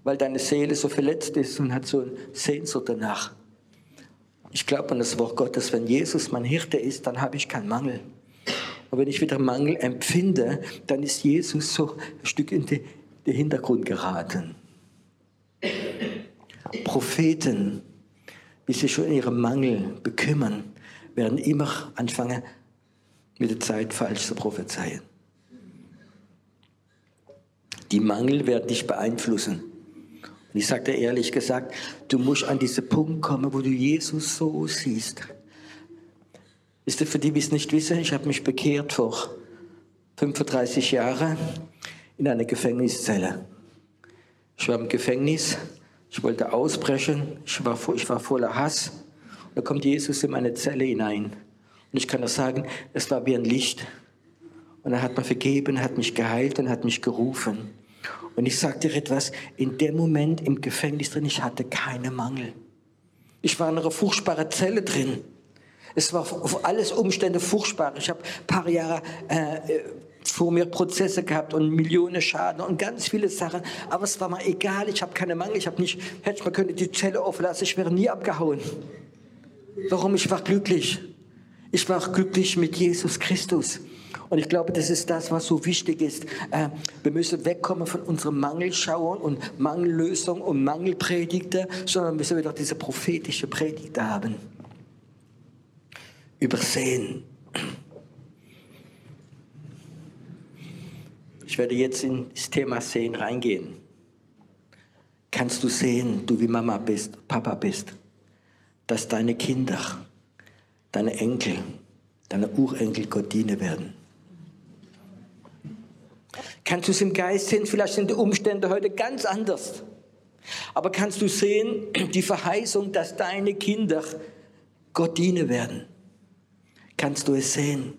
Weil deine Seele so verletzt ist und hat so eine Sehnsucht danach. Ich glaube an das Wort Gottes, wenn Jesus mein Hirte ist, dann habe ich keinen Mangel. Und wenn ich wieder Mangel empfinde, dann ist Jesus so ein Stück in den Hintergrund geraten. Propheten, die sich schon in ihrem Mangel bekümmern, werden immer anfangen, mit der Zeit falsch zu prophezeien. Die Mangel werden dich beeinflussen. Und ich sage dir ehrlich gesagt, du musst an diesen Punkt kommen, wo du Jesus so siehst. Ist das für die, die es nicht wissen, ich habe mich bekehrt vor 35 Jahren in einer Gefängniszelle. Ich war im Gefängnis, ich wollte ausbrechen, ich war, ich war voller Hass. Und da kommt Jesus in meine Zelle hinein. Und ich kann nur sagen, es war wie ein Licht. Und er hat mir vergeben, hat mich geheilt und hat mich gerufen. Und ich sage dir etwas, in dem Moment im Gefängnis drin, ich hatte keinen Mangel. Ich war in einer furchtbaren Zelle drin. Es war auf alles Umstände furchtbar. Ich habe ein paar Jahre äh, vor mir Prozesse gehabt und Millionen Schaden und ganz viele Sachen. Aber es war mir egal. Ich habe keine Mangel. Ich habe nicht, hätte ich mal können die Zelle offen lassen. Ich wäre nie abgehauen. Warum? Ich war glücklich. Ich war glücklich mit Jesus Christus. Und ich glaube, das ist das, was so wichtig ist. Äh, wir müssen wegkommen von unserem Mangelschauern und Mangellösung und Mangelpredigter, sondern müssen wieder diese prophetische Predigt haben. Übersehen. Ich werde jetzt in das Thema Sehen reingehen. Kannst du sehen, du wie Mama bist, Papa bist, dass deine Kinder, deine Enkel, deine Urenkel Gott dienen werden? Kannst du es im Geist sehen? Vielleicht sind die Umstände heute ganz anders. Aber kannst du sehen, die Verheißung, dass deine Kinder Gott dienen werden? Kannst du es sehen?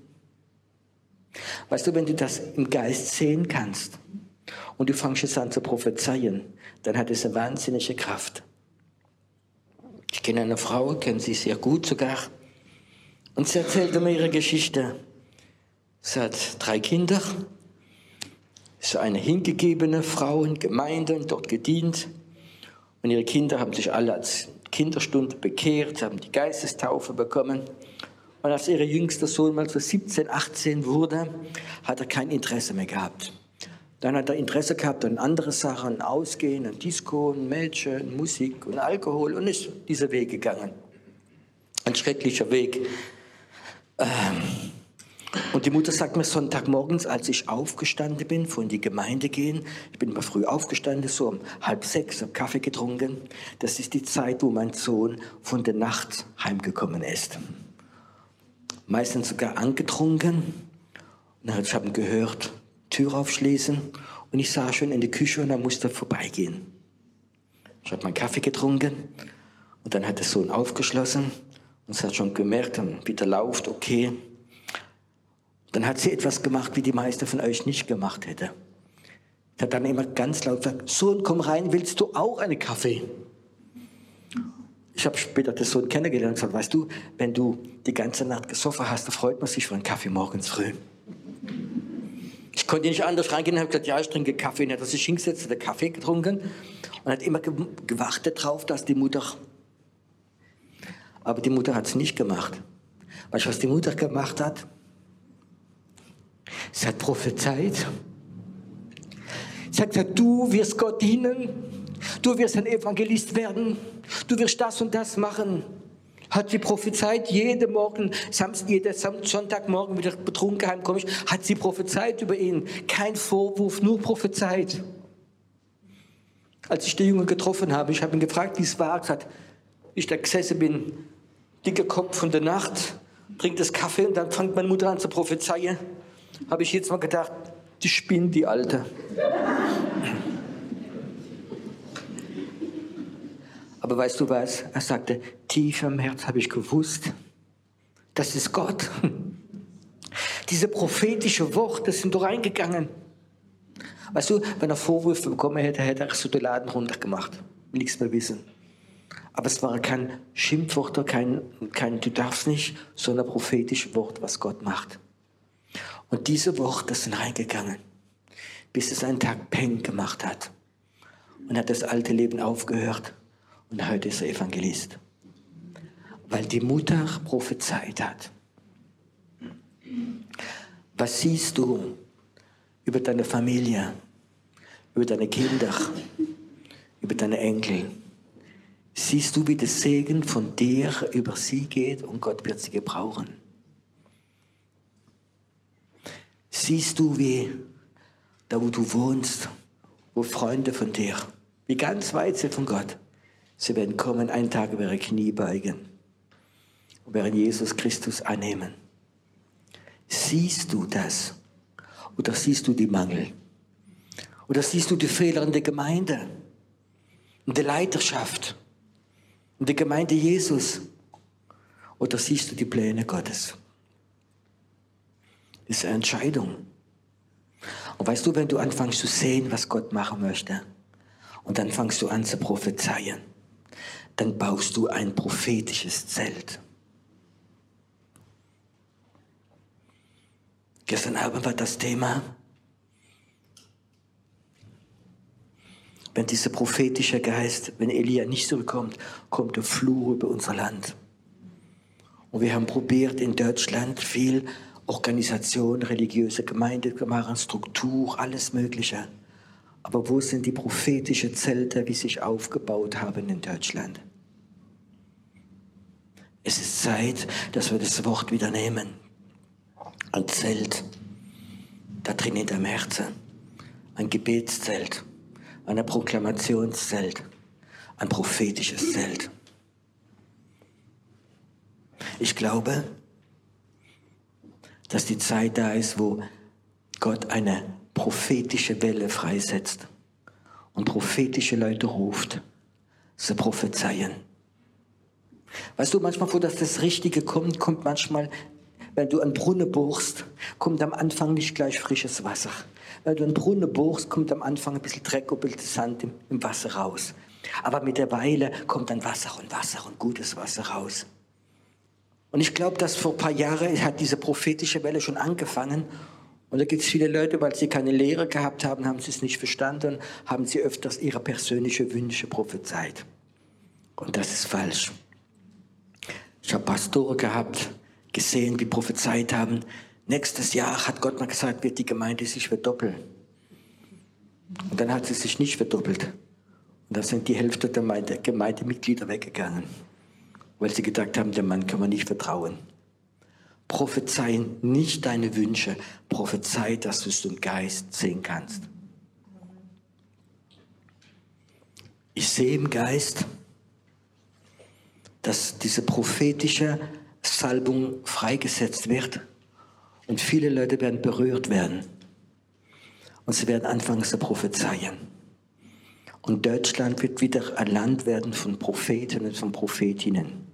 Weißt du, wenn du das im Geist sehen kannst und du fängst jetzt an zu prophezeien, dann hat es eine wahnsinnige Kraft. Ich kenne eine Frau, kenne sie sehr gut sogar, und sie erzählte mir ihre Geschichte. Sie hat drei Kinder, ist eine hingegebene Frau in Gemeinden, dort gedient. Und ihre Kinder haben sich alle als Kinderstunde bekehrt, haben die Geistestaufe bekommen. Und als ihr jüngster Sohn mal so 17, 18 wurde, hat er kein Interesse mehr gehabt. Dann hat er Interesse gehabt an andere Sachen, Ausgehen, an Disco, Mädchen, Musik und Alkohol und ist dieser Weg gegangen. Ein schrecklicher Weg. Ähm, und die Mutter sagt mir Sonntagmorgens, als ich aufgestanden bin, von die Gemeinde gehen, ich bin immer früh aufgestanden, so um halb sechs, habe Kaffee getrunken. Das ist die Zeit, wo mein Sohn von der Nacht heimgekommen ist. Meistens sogar angetrunken. Und dann habe ich gehört, Tür aufschließen. Und ich sah schon in die Küche und er musste vorbeigehen. Ich habe meinen Kaffee getrunken und dann hat der Sohn aufgeschlossen und sie hat schon gemerkt, dann wieder lauft, okay. Dann hat sie etwas gemacht, wie die meisten von euch nicht gemacht hätte. Sie hat dann immer ganz laut gesagt, Sohn, komm rein, willst du auch einen Kaffee? Ich habe später den Sohn kennengelernt und gesagt, weißt du, wenn du die ganze Nacht gesoffen hast, dann freut man sich für einen Kaffee morgens früh. Ich konnte nicht anders reingehen und habe gesagt, ja, ich trinke Kaffee. Und er hat sich hingesetzt, hat Kaffee getrunken und hat immer gewartet darauf, dass die Mutter... Aber die Mutter hat es nicht gemacht. Weißt du, was die Mutter gemacht hat? Sie hat prophezeit. Sie hat gesagt, du wirst Gott dienen, du wirst ein Evangelist werden, du wirst das und das machen. Hat sie prophezeit, jeden Morgen, jeden Sonntagmorgen wieder betrunken heimkomme ich, hat sie prophezeit über ihn. Kein Vorwurf, nur prophezeit. Als ich den Jungen getroffen habe, ich habe ihn gefragt, wie es war, gesagt, ich da gesessen bin, dicker Kopf von der Nacht, trinkt das Kaffee und dann fängt meine Mutter an zu prophezeien habe ich jetzt mal gedacht, die spinnt, die Alte. Aber weißt du was? Er sagte, tief im Herz habe ich gewusst, das ist Gott. (laughs) Diese prophetische Worte sind doch reingegangen. Weißt du, wenn er Vorwürfe bekommen hätte, hätte er so den Laden runtergemacht. Nichts mehr wissen. Aber es war kein Schimpfwort, kein, kein Du darfst nicht, sondern prophetisches Wort, was Gott macht. Und diese Worte sind reingegangen, bis es einen Tag Peng gemacht hat. Und hat das alte Leben aufgehört. Und heute ist er Evangelist. Weil die Mutter prophezeit hat. Was siehst du über deine Familie, über deine Kinder, über deine Enkel? Siehst du, wie der Segen von dir über sie geht und Gott wird sie gebrauchen? siehst du, wie da, wo du wohnst, wo Freunde von dir, wie ganz weit sind von Gott, sie werden kommen, einen Tag über ihre Knie beugen und werden Jesus Christus annehmen. Siehst du das? Oder siehst du die Mangel? Oder siehst du die Fehler in der Gemeinde? in der Leiterschaft, in der Gemeinde Jesus? Oder siehst du die Pläne Gottes? Das ist eine Entscheidung. Und weißt du, wenn du anfängst zu sehen, was Gott machen möchte, und dann fängst du an zu prophezeien, dann baust du ein prophetisches Zelt. Gestern Abend war das Thema, wenn dieser prophetische Geist, wenn Elia nicht zurückkommt, kommt der Fluch über unser Land. Und wir haben probiert in Deutschland viel Organisation, religiöse Gemeinde machen, Struktur, alles Mögliche. Aber wo sind die prophetischen Zelte, wie sich aufgebaut haben in Deutschland? Es ist Zeit, dass wir das Wort wieder nehmen. Ein Zelt, da drin in dem Herzen. Ein Gebetszelt, ein Proklamationszelt, ein prophetisches Zelt. Ich glaube, dass die Zeit da ist, wo Gott eine prophetische Welle freisetzt und prophetische Leute ruft, zu prophezeien. Weißt du, manchmal, wo das, das Richtige kommt, kommt manchmal, wenn du einen Brunnen bohrst, kommt am Anfang nicht gleich frisches Wasser. Wenn du einen Brunnen bohrst, kommt am Anfang ein bisschen Dreck, ein bisschen Sand im, im Wasser raus. Aber mit der Weile kommt dann Wasser und Wasser und gutes Wasser raus. Und ich glaube, dass vor ein paar Jahren hat diese prophetische Welle schon angefangen. Und da gibt es viele Leute, weil sie keine Lehre gehabt haben, haben sie es nicht verstanden, haben sie öfters ihre persönlichen Wünsche prophezeit. Und das ist falsch. Ich habe Pastoren gehabt, gesehen, die prophezeit haben, nächstes Jahr hat Gott mal gesagt, wird die Gemeinde sich verdoppeln. Und dann hat sie sich nicht verdoppelt. Und da sind die Hälfte der Gemeindemitglieder weggegangen weil sie gedacht haben, dem Mann kann man nicht vertrauen. Prophezei nicht deine Wünsche, prophezei, dass du es im Geist sehen kannst. Ich sehe im Geist, dass diese prophetische Salbung freigesetzt wird und viele Leute werden berührt werden und sie werden anfangen zu prophezeien. Und Deutschland wird wieder ein Land werden von Propheten und von Prophetinnen.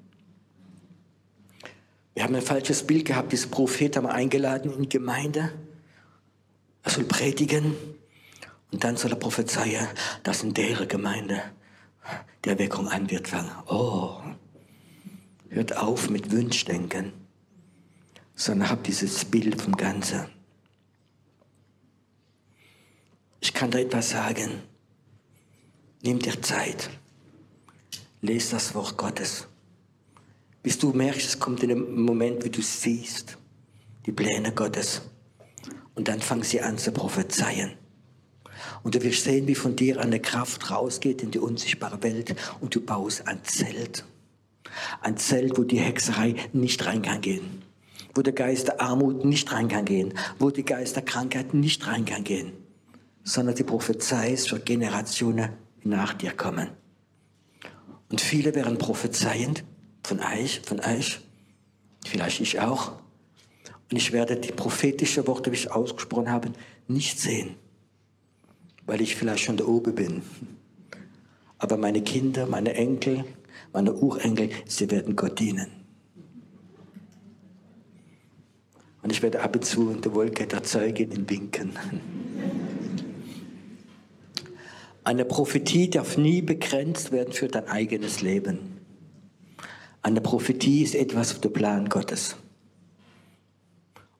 Wir haben ein falsches Bild gehabt. Dieser Prophet haben wir eingeladen in die Gemeinde. Er soll predigen und dann soll er prophezeien, dass in der Gemeinde die Erweckung an wird fangen. Oh, hört auf mit Wunschdenken, sondern habt dieses Bild vom Ganzen. Ich kann da etwas sagen. Nimm dir Zeit. Lest das Wort Gottes. Bis du merkst, es kommt in einem Moment, wie du siehst, die Pläne Gottes. Und dann fangen sie an zu prophezeien. Und du wirst sehen, wie von dir eine Kraft rausgeht in die unsichtbare Welt und du baust ein Zelt. Ein Zelt, wo die Hexerei nicht rein kann gehen. Wo der Geist der Armut nicht rein kann gehen. Wo die Geist der Krankheit nicht rein kann gehen. Sondern die Prophezei ist für Generationen nach dir kommen. Und viele werden prophezeiend von euch, von euch, vielleicht ich auch. Und ich werde die prophetische Worte, die ich ausgesprochen habe, nicht sehen, weil ich vielleicht schon da oben bin. Aber meine Kinder, meine Enkel, meine Urenkel, sie werden Gott dienen. Und ich werde ab und zu in der Wolke der Zeugin winken. Eine Prophetie darf nie begrenzt werden für dein eigenes Leben. Eine Prophetie ist etwas auf der Plan Gottes.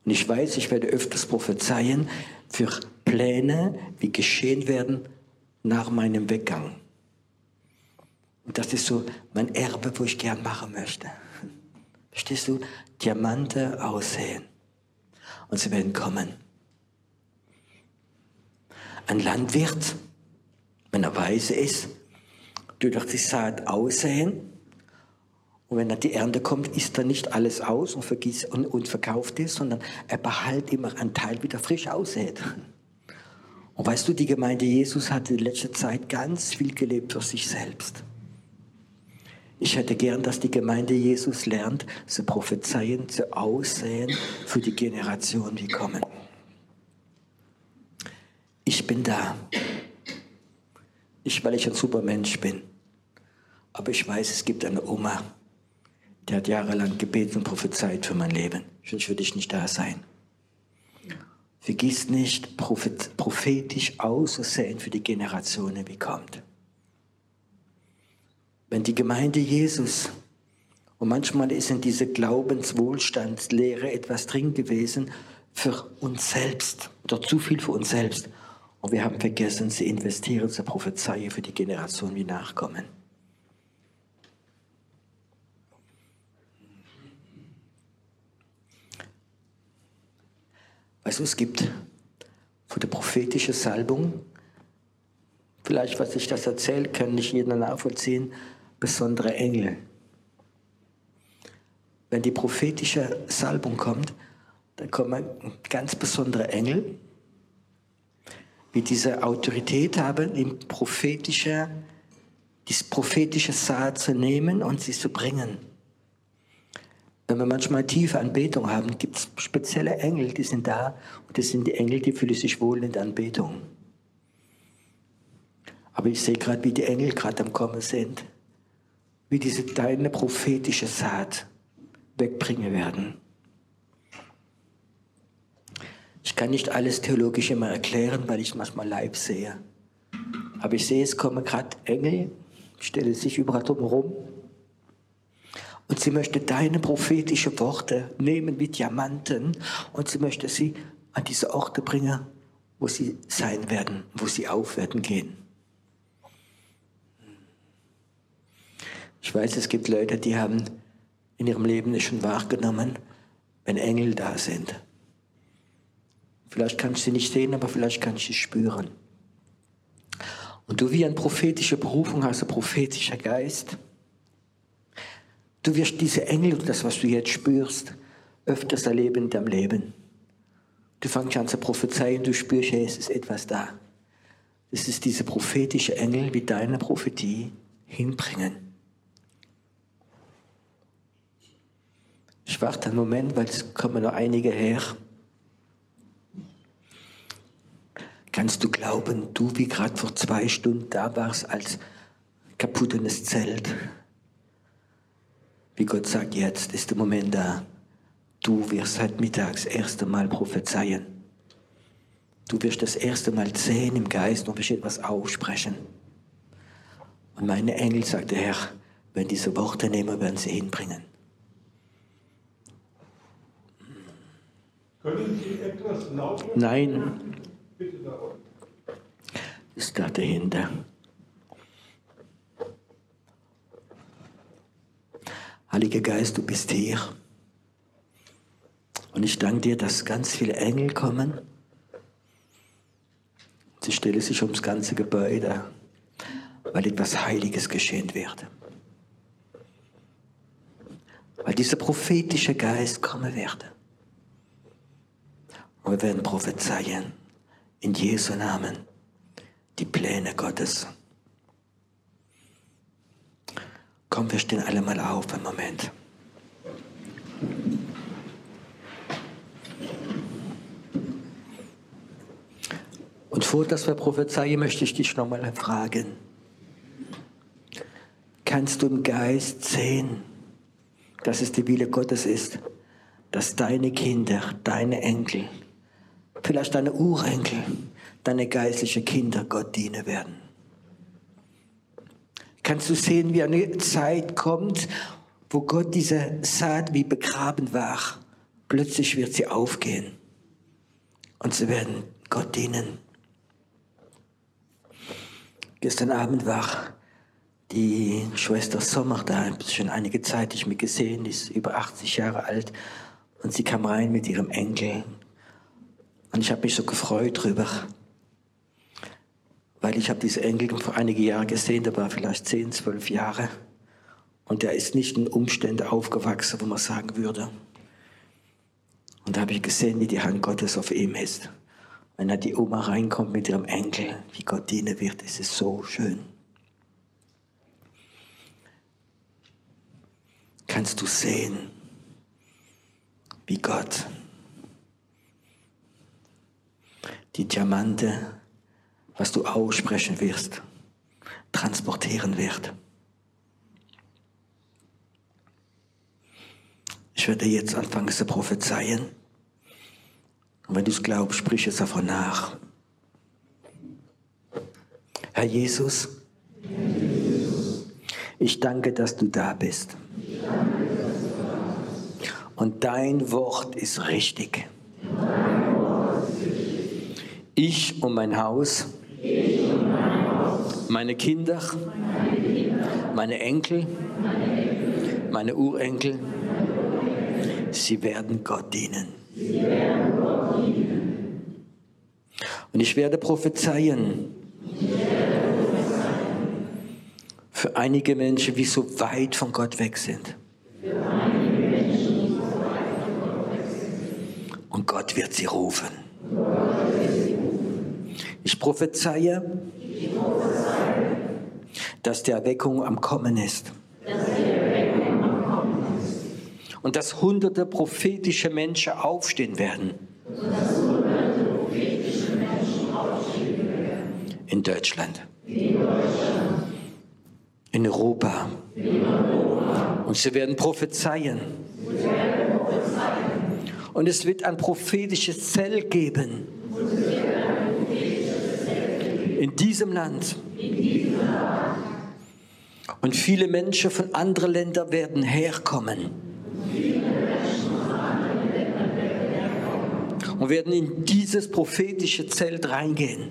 Und ich weiß, ich werde öfters prophezeien für Pläne, wie geschehen werden nach meinem Weggang. Und das ist so mein Erbe, wo ich gern machen möchte. Verstehst du? Diamante aussehen. Und sie werden kommen. Ein Landwirt, wenn er weise ist, tut durch die Saat aussehen und wenn dann die Ernte kommt, isst er nicht alles aus und, vergießt und, und verkauft es, sondern er behält immer einen Teil, wieder frisch aussät. Und weißt du, die Gemeinde Jesus hat in letzter Zeit ganz viel gelebt für sich selbst. Ich hätte gern, dass die Gemeinde Jesus lernt, zu prophezeien, zu aussehen für die Generationen, die kommen. Ich bin da. Nicht, weil ich ein super Mensch bin, aber ich weiß, es gibt eine Oma, die hat jahrelang gebetet und prophezeit für mein Leben. Sonst würde ich nicht da sein. Vergiss nicht, prophetisch auszusehen für die Generationen, die kommt. Wenn die Gemeinde Jesus, und manchmal ist in dieser Glaubenswohlstandslehre etwas drin gewesen für uns selbst, oder zu viel für uns selbst. Und wir haben vergessen, sie investieren zur Prophezei für die Generationen, die nachkommen. Weißt du, es gibt von der prophetischen Salbung, vielleicht, was ich das erzähle, kann nicht jeder nachvollziehen, besondere Engel. Wenn die prophetische Salbung kommt, dann kommen ganz besondere Engel, die diese Autorität haben, im prophetische, dieses prophetische Saat zu nehmen und sie zu bringen. Wenn wir manchmal tiefe Anbetung haben, gibt es spezielle Engel, die sind da. Und das sind die Engel, die fühlen sich wohl in der Anbetung. Aber ich sehe gerade, wie die Engel gerade am Kommen sind. Wie diese deine prophetische Saat wegbringen werden. Ich kann nicht alles theologisch immer erklären, weil ich manchmal live sehe. Aber ich sehe, es kommen gerade Engel, stellen sich überall drumherum und sie möchte deine prophetischen Worte nehmen wie Diamanten und sie möchte sie an diese Orte bringen, wo sie sein werden, wo sie aufwerten gehen. Ich weiß, es gibt Leute, die haben in ihrem Leben nicht schon wahrgenommen, wenn Engel da sind. Vielleicht kannst du sie nicht sehen, aber vielleicht kannst du sie spüren. Und du wie eine prophetische Berufung hast, ein prophetischer Geist, Du wirst diese Engel und das, was du jetzt spürst, öfters erleben in deinem Leben. Du fängst an zu prophezeien, du spürst, hey, es ist etwas da. Es ist diese prophetische Engel, wie deine Prophetie hinbringen. Ich warte einen Moment, weil es kommen noch einige her. Kannst du glauben, du wie gerade vor zwei Stunden da warst als kaputtes Zelt? Wie Gott sagt, jetzt ist der Moment da. Du wirst heute mittags das erste Mal prophezeien. Du wirst das erste Mal sehen im Geist und wirst etwas aussprechen. Und meine Engel, sagt der Herr, wenn diese Worte nehmen, werden sie hinbringen. Können Sie etwas lauter? Nein. Bitte da Ist da dahinter. Heiliger Geist, du bist hier. Und ich danke dir, dass ganz viele Engel kommen. Sie stellen sich ums ganze Gebäude, weil etwas Heiliges geschehen wird. Weil dieser prophetische Geist kommen wird. Und wir werden prophezeien in Jesu Namen die Pläne Gottes. Komm, wir stehen alle mal auf einen Moment. Und vor dass wir prophezeien, möchte ich dich nochmal fragen. Kannst du im Geist sehen, dass es der Wille Gottes ist, dass deine Kinder, deine Enkel, vielleicht deine Urenkel, deine geistlichen Kinder Gott dienen werden? kannst du sehen, wie eine Zeit kommt, wo Gott diese Saat wie begraben war. Plötzlich wird sie aufgehen und sie werden Gott dienen. Gestern Abend war die Schwester Sommer da, schon einige Zeit ich mich gesehen, die ist über 80 Jahre alt und sie kam rein mit ihrem Enkel und ich habe mich so gefreut drüber weil ich habe diese Enkel vor einige Jahre gesehen, der war vielleicht zehn, zwölf Jahre. Und der ist nicht in Umständen aufgewachsen, wo man sagen würde. Und da habe ich gesehen, wie die Hand Gottes auf ihm ist. Wenn da die Oma reinkommt mit ihrem Enkel, wie Gott dienen wird, ist es so schön. Kannst du sehen, wie Gott die Diamante was du aussprechen wirst, transportieren wird. Ich werde jetzt anfangen zu prophezeien. Und wenn du es glaubst, sprich es davon nach. Herr Jesus, ich danke, dass du da bist. Und dein Wort ist richtig. Ich und mein Haus, meine Kinder, meine Enkel, meine Urenkel, sie werden Gott dienen. Und ich werde prophezeien für einige Menschen, die so weit von Gott weg sind. Und Gott wird sie rufen. Ich prophezeie, dass die Erweckung am Kommen ist. Und dass hunderte prophetische Menschen aufstehen werden. In Deutschland. In Europa. Und sie werden prophezeien. Und es wird ein prophetisches Zell geben. In diesem Land. Und viele Menschen von anderen Ländern werden herkommen. Und werden in dieses prophetische Zelt reingehen.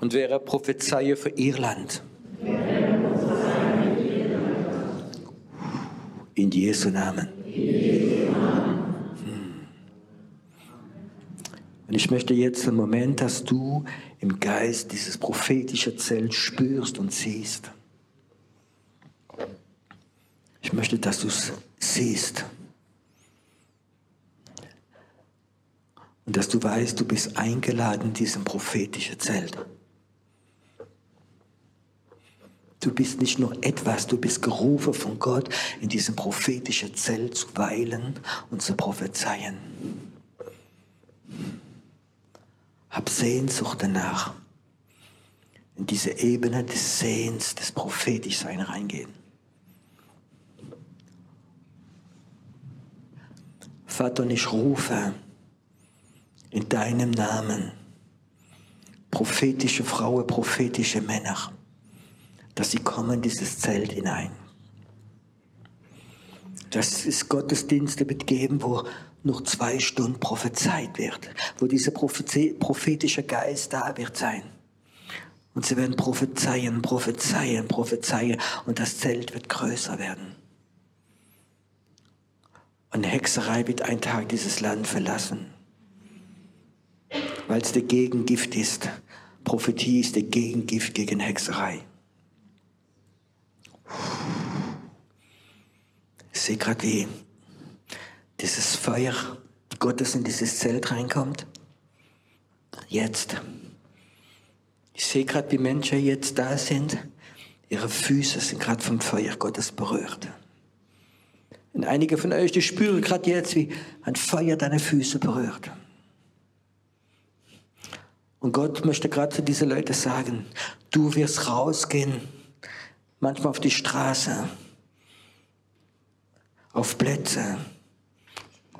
Und wäre Prophezeie für Irland. In Jesu Namen. Und ich möchte jetzt einen Moment, dass du im Geist dieses prophetische Zelt spürst und siehst. Ich möchte, dass du es siehst. Und dass du weißt, du bist eingeladen in diesem prophetischen Zelt. Du bist nicht nur etwas, du bist gerufen von Gott, in diesem prophetischen Zelt zu weilen und zu prophezeien. Hab Sehnsucht danach. In diese Ebene des Sehens, des Prophetischsein reingehen. Vater, und ich rufe in deinem Namen prophetische Frauen, prophetische Männer, dass sie kommen in dieses Zelt hinein. Dass es Gottesdienste wird geben, wo noch zwei Stunden prophezeit wird, wo dieser prophetische Geist da wird sein. Und sie werden prophezeien, prophezeien, prophezeien und das Zelt wird größer werden. Und Hexerei wird ein Tag dieses Land verlassen, weil es der Gegengift ist. Prophetie ist der Gegengift gegen Hexerei. Ich sehe gerade, wie dieses Feuer Gottes in dieses Zelt reinkommt. Jetzt. Ich sehe gerade, wie Menschen jetzt da sind. Ihre Füße sind gerade vom Feuer Gottes berührt. Und einige von euch, die spüren gerade jetzt, wie ein Feuer deine Füße berührt. Und Gott möchte gerade zu diesen Leuten sagen, du wirst rausgehen, manchmal auf die Straße, auf Plätze,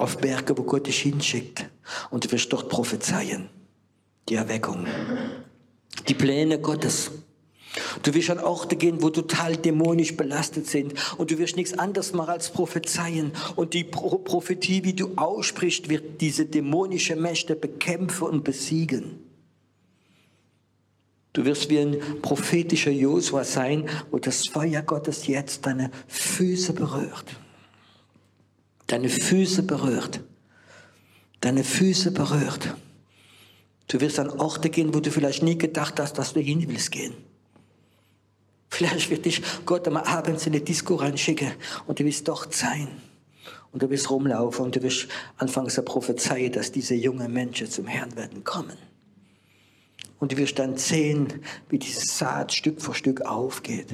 auf Berge, wo Gott dich hinschickt. Und du wirst dort prophezeien. Die Erweckung. Die Pläne Gottes. Du wirst an Orte gehen, wo total dämonisch belastet sind. Und du wirst nichts anderes machen als prophezeien. Und die Pro Prophetie, wie du aussprichst, wird diese dämonische Mächte bekämpfen und besiegen. Du wirst wie ein prophetischer Josua sein, wo das Feuer Gottes jetzt deine Füße berührt deine Füße berührt. Deine Füße berührt. Du wirst an Orte gehen, wo du vielleicht nie gedacht hast, dass du hin willst gehen. Vielleicht wird dich Gott am Abend in eine Disco reinschicken und du wirst dort sein. Und du wirst rumlaufen und du wirst anfangen zu prophezeien, dass diese jungen Menschen zum Herrn werden kommen. Und du wirst dann sehen, wie diese Saat Stück für Stück aufgeht.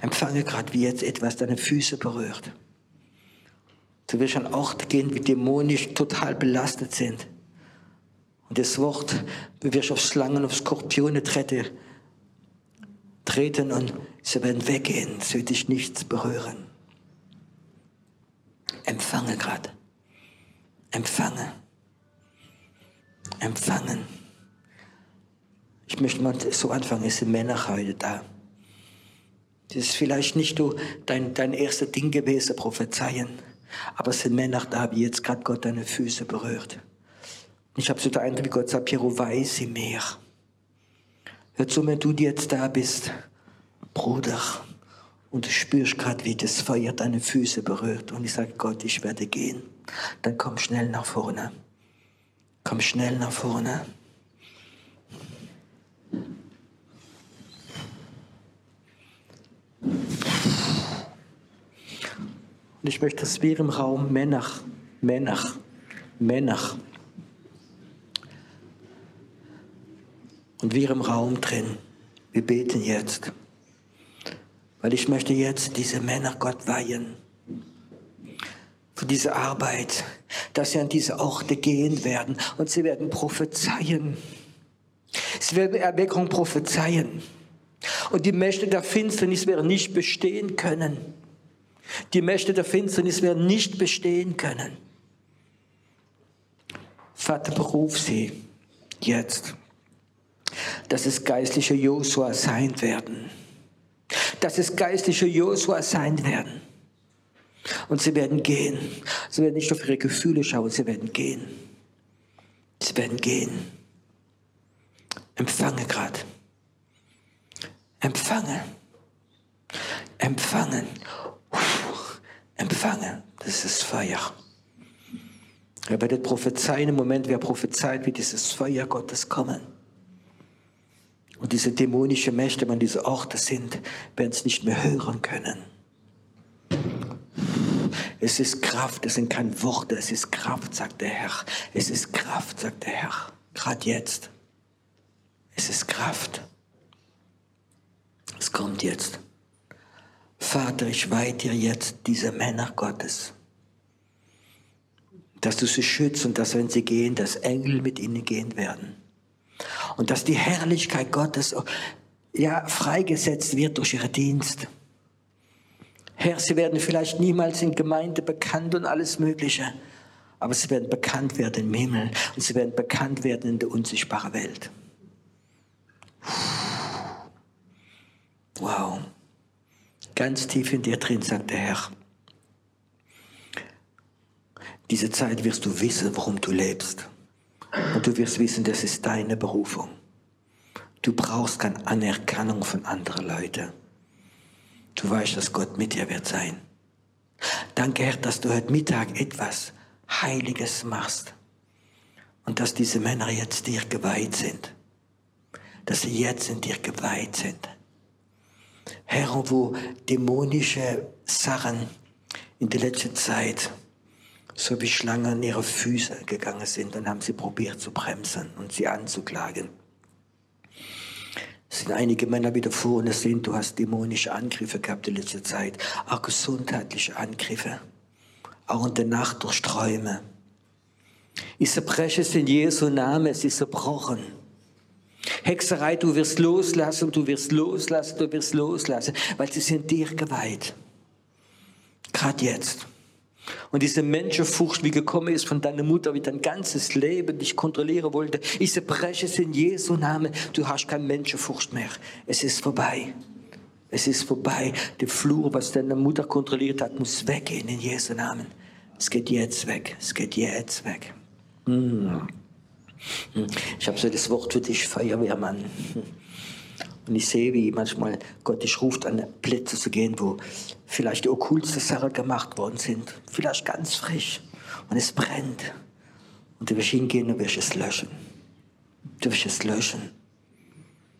Empfange gerade wie jetzt etwas deine Füße berührt. Du wirst an Orte gehen, wie dämonisch total belastet sind. Und das Wort, du wirst auf Schlangen, auf Skorpione treten, treten und sie werden weggehen, es wird dich nichts berühren. Empfange gerade. Empfange. Empfangen. Ich möchte mal so anfangen, es sind Männer heute da. Das ist vielleicht nicht du dein, dein erster Ding gewesen, prophezeien. Aber es sind Männer da, wie jetzt gerade Gott deine Füße berührt. Ich habe so den Eindruck, wie Gott sagt, Piero, weiß sie mehr. Hör zu, wenn du jetzt da bist, Bruder, und du spürst gerade, wie das Feuer deine Füße berührt. Und ich sage, Gott, ich werde gehen. Dann komm schnell nach vorne. Komm schnell nach vorne. Und ich möchte, dass wir im Raum Männer, Männer, Männer und wir im Raum drin, wir beten jetzt. Weil ich möchte jetzt diese Männer Gott weihen. Für diese Arbeit, dass sie an diese Orte gehen werden und sie werden prophezeien. Sie werden Erweckung prophezeien. Und die Mächte der Finsternis werden nicht bestehen können. Die Mächte der Finsternis werden nicht bestehen können. Vater, beruf sie jetzt, dass es geistliche Josua sein werden. Dass es geistliche Josua sein werden. Und sie werden gehen. Sie werden nicht auf ihre Gefühle schauen, sie werden gehen. Sie werden gehen. Empfange gerade. Empfange. Empfangen empfangen. Das ist Feuer. Er werdet prophezeien im Moment, wer prophezeit, wie dieses Feuer Gottes kommen. Und diese dämonischen Mächte, wenn diese Orte sind, werden es nicht mehr hören können. Es ist Kraft, es sind keine Worte, es ist Kraft, sagt der Herr. Es ist Kraft, sagt der Herr. Gerade jetzt. Es ist Kraft. Es kommt jetzt. Vater, ich weihe dir jetzt diese Männer Gottes, dass du sie schützt und dass, wenn sie gehen, dass Engel mit ihnen gehen werden. Und dass die Herrlichkeit Gottes ja, freigesetzt wird durch ihren Dienst. Herr, sie werden vielleicht niemals in Gemeinde bekannt und alles Mögliche, aber sie werden bekannt werden im Himmel und sie werden bekannt werden in der unsichtbaren Welt. Wow ganz tief in dir drin, sagt der Herr. Diese Zeit wirst du wissen, warum du lebst. Und du wirst wissen, das ist deine Berufung. Du brauchst keine Anerkennung von anderen Leuten. Du weißt, dass Gott mit dir wird sein. Danke, Herr, dass du heute Mittag etwas Heiliges machst. Und dass diese Männer jetzt dir geweiht sind. Dass sie jetzt in dir geweiht sind. Herr, wo dämonische Sachen in der letzten Zeit so wie Schlangen an ihre Füße gegangen sind, dann haben sie probiert zu bremsen und sie anzuklagen. Es sind einige Männer wieder vorne sind, du hast dämonische Angriffe gehabt in letzter Zeit, auch gesundheitliche Angriffe, auch in der Nacht durch Träume. Ich zerbreche es in Jesu Namen, es ist zerbrochen. Hexerei, du wirst loslassen, du wirst loslassen, du wirst loslassen, weil sie sind dir geweiht. Gerade jetzt. Und diese Menschenfurcht, wie gekommen ist von deiner Mutter, wie dein ganzes Leben dich kontrollieren wollte, ich zerbreche es in Jesu Namen. Du hast keine Menschenfurcht mehr. Es ist vorbei. Es ist vorbei. Der Flur, was deine Mutter kontrolliert hat, muss weggehen in Jesu Namen. Es geht jetzt weg. Es geht jetzt weg. Mm. Ich habe so das Wort für dich, Feuerwehrmann. Und ich sehe, wie manchmal Gott dich ruft, an Plätze zu gehen, wo vielleicht die okkultste Sachen gemacht worden sind. Vielleicht ganz frisch. Und es brennt. Und du wirst hingehen und wirst es löschen. Du wirst es löschen.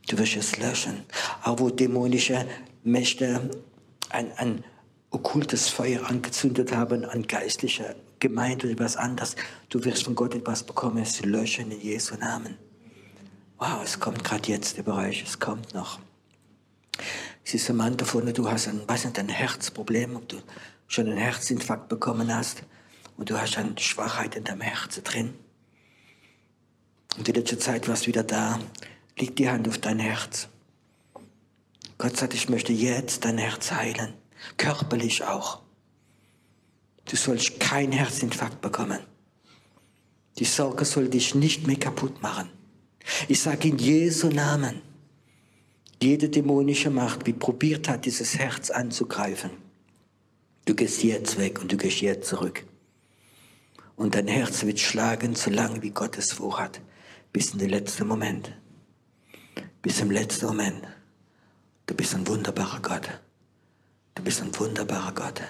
Du wirst es löschen. Auch wo dämonische Mächte ein, ein okkultes Feuer angezündet haben, an geistlicher Gemeinde oder was anderes. Du wirst von Gott etwas bekommen, es löschen in Jesu Namen. Wow, es kommt gerade jetzt über euch, es kommt noch. Es ist Mann davon, du hast ein, weiß nicht, ein Herzproblem, ob du schon einen Herzinfarkt bekommen hast und du hast eine Schwachheit in deinem Herzen drin. Und in letzter Zeit war es wieder da. Leg die Hand auf dein Herz. Gott sagt, ich möchte jetzt dein Herz heilen. Körperlich auch. Du sollst kein Herzinfarkt bekommen. Die Sorge soll dich nicht mehr kaputt machen. Ich sage in Jesu Namen, jede dämonische Macht, die probiert hat, dieses Herz anzugreifen, du gehst jetzt weg und du gehst jetzt zurück. Und dein Herz wird schlagen, so lange wie Gott es vorhat, bis in den letzten Moment. Bis im letzten Moment. Du bist ein wunderbarer Gott. Du bist ein wunderbarer Gott.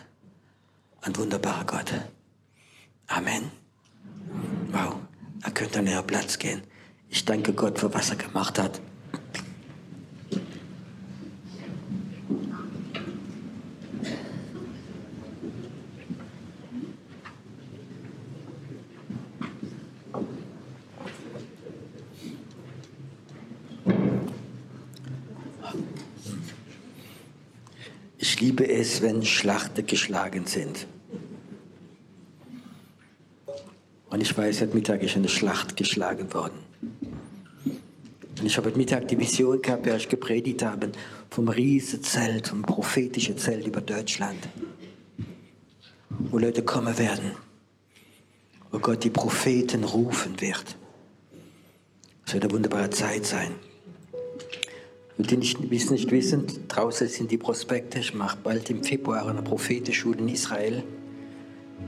Ein wunderbarer Gott. Amen. Wow, er könnte an ihren Platz gehen. Ich danke Gott für was er gemacht hat. Liebe es, wenn Schlachten geschlagen sind. Und ich weiß, heute Mittag ist eine Schlacht geschlagen worden. Und ich habe heute Mittag die Vision gehabt, als ich gepredigt habe, vom Riesenzelt, vom prophetischen Zelt über Deutschland. Wo Leute kommen werden. Wo Gott die Propheten rufen wird. Es wird eine wunderbare Zeit sein. Und die nicht, es nicht wissen, draußen sind die Prospekte. Ich mache bald im Februar eine Prophetenschule in Israel.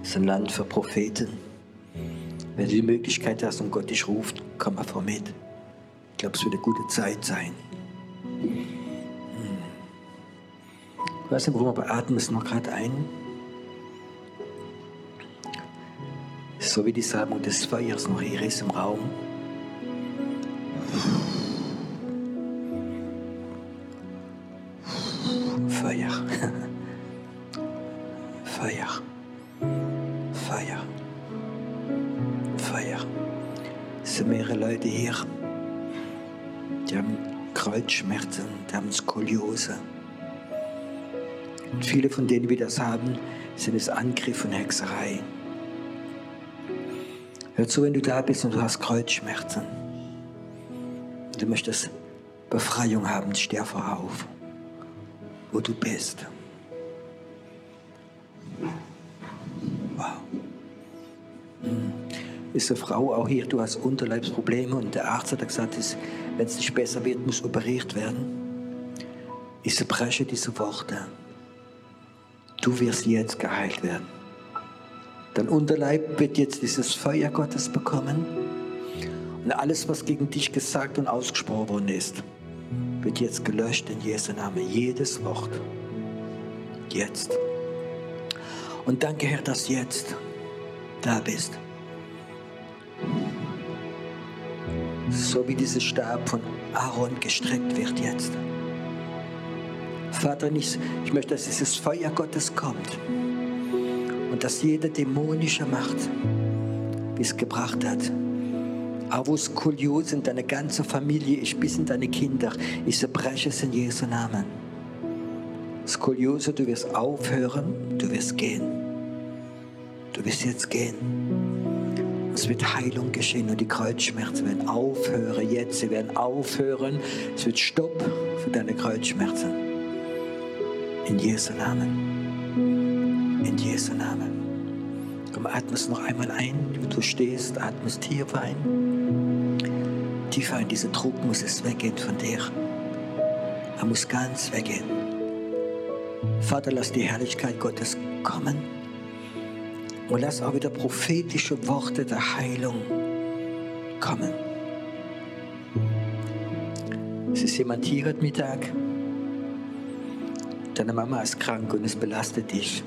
Das ist ein Land für Propheten. Wenn du die Möglichkeit hast und Gott dich ruft, komm vor mit. Ich glaube, es wird eine gute Zeit sein. Hm. Ich weiß nicht, warum, aber atmen es noch gerade ein. So wie die Salbung des Feuers noch hier ist im Raum. Feuer. (laughs) Feuer. Feuer. Feuer. Es sind mehrere Leute hier, die haben Kreuzschmerzen, die haben Skoliose. Und viele von denen, die das haben, sind es Angriff und Hexerei. Hör zu, wenn du da bist und du hast Kreuzschmerzen. Du möchtest Befreiung haben, steh auf, wo du bist. ist eine Frau auch hier, du hast Unterleibsprobleme und der Arzt hat gesagt, wenn es nicht besser wird, muss operiert werden. Ich zerbreche diese Worte. Du wirst jetzt geheilt werden. Dein Unterleib wird jetzt dieses Feuer Gottes bekommen. Und alles, was gegen dich gesagt und ausgesprochen worden ist, wird jetzt gelöscht in Jesu Namen. Jedes Wort. Jetzt. Und danke, Herr, dass jetzt da bist. so wie dieser Stab von Aaron gestreckt wird jetzt. Vater, ich, ich möchte, dass dieses Feuer Gottes kommt und dass jede dämonische Macht, wie es gebracht hat, auch wo es Kurios in deine ganze Familie ist, bis in deine Kinder, ich zerbreche es in Jesu Namen. Skoliose, du wirst aufhören, du wirst gehen. Du wirst jetzt gehen. Es wird Heilung geschehen und die Kreuzschmerzen werden aufhören jetzt. Sie werden aufhören. Es wird Stopp für deine Kreuzschmerzen. In Jesu Namen. In Jesu Namen. Komm, atmest noch einmal ein, wie du stehst, atmest tief ein. Tiefer ein, dieser Druck muss es weggehen von dir. Er muss ganz weggehen. Vater, lass die Herrlichkeit Gottes kommen. Und lass auch wieder prophetische Worte der Heilung kommen. Es ist jemand hier heute Mittag. Deine Mama ist krank und es belastet dich.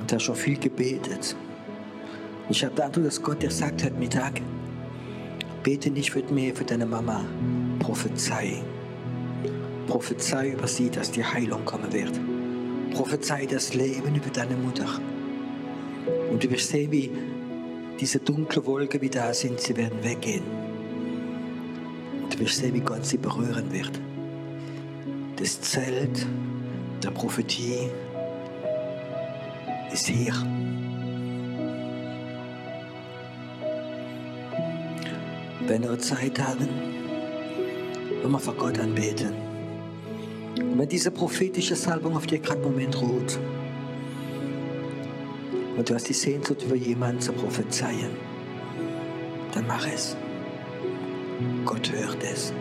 Und du hast schon viel gebetet. Ich habe Eindruck, dass Gott dir sagt heute Mittag, bete nicht für mir, für deine Mama. Prophezei. Prophezei über sie, dass die Heilung kommen wird. Prophezei das Leben über deine Mutter. Und du wirst sehen, wie diese dunklen Wolken, die da sind, sie werden weggehen. Und du wirst sehen, wie Gott sie berühren wird. Das Zelt der Prophetie ist hier. Wenn wir Zeit haben, wenn wir vor Gott anbeten. Und wenn diese prophetische Salbung auf dir gerade im Moment ruht und du hast die Sehnsucht, über jemanden zu prophezeien, dann mach es. Gott hört es.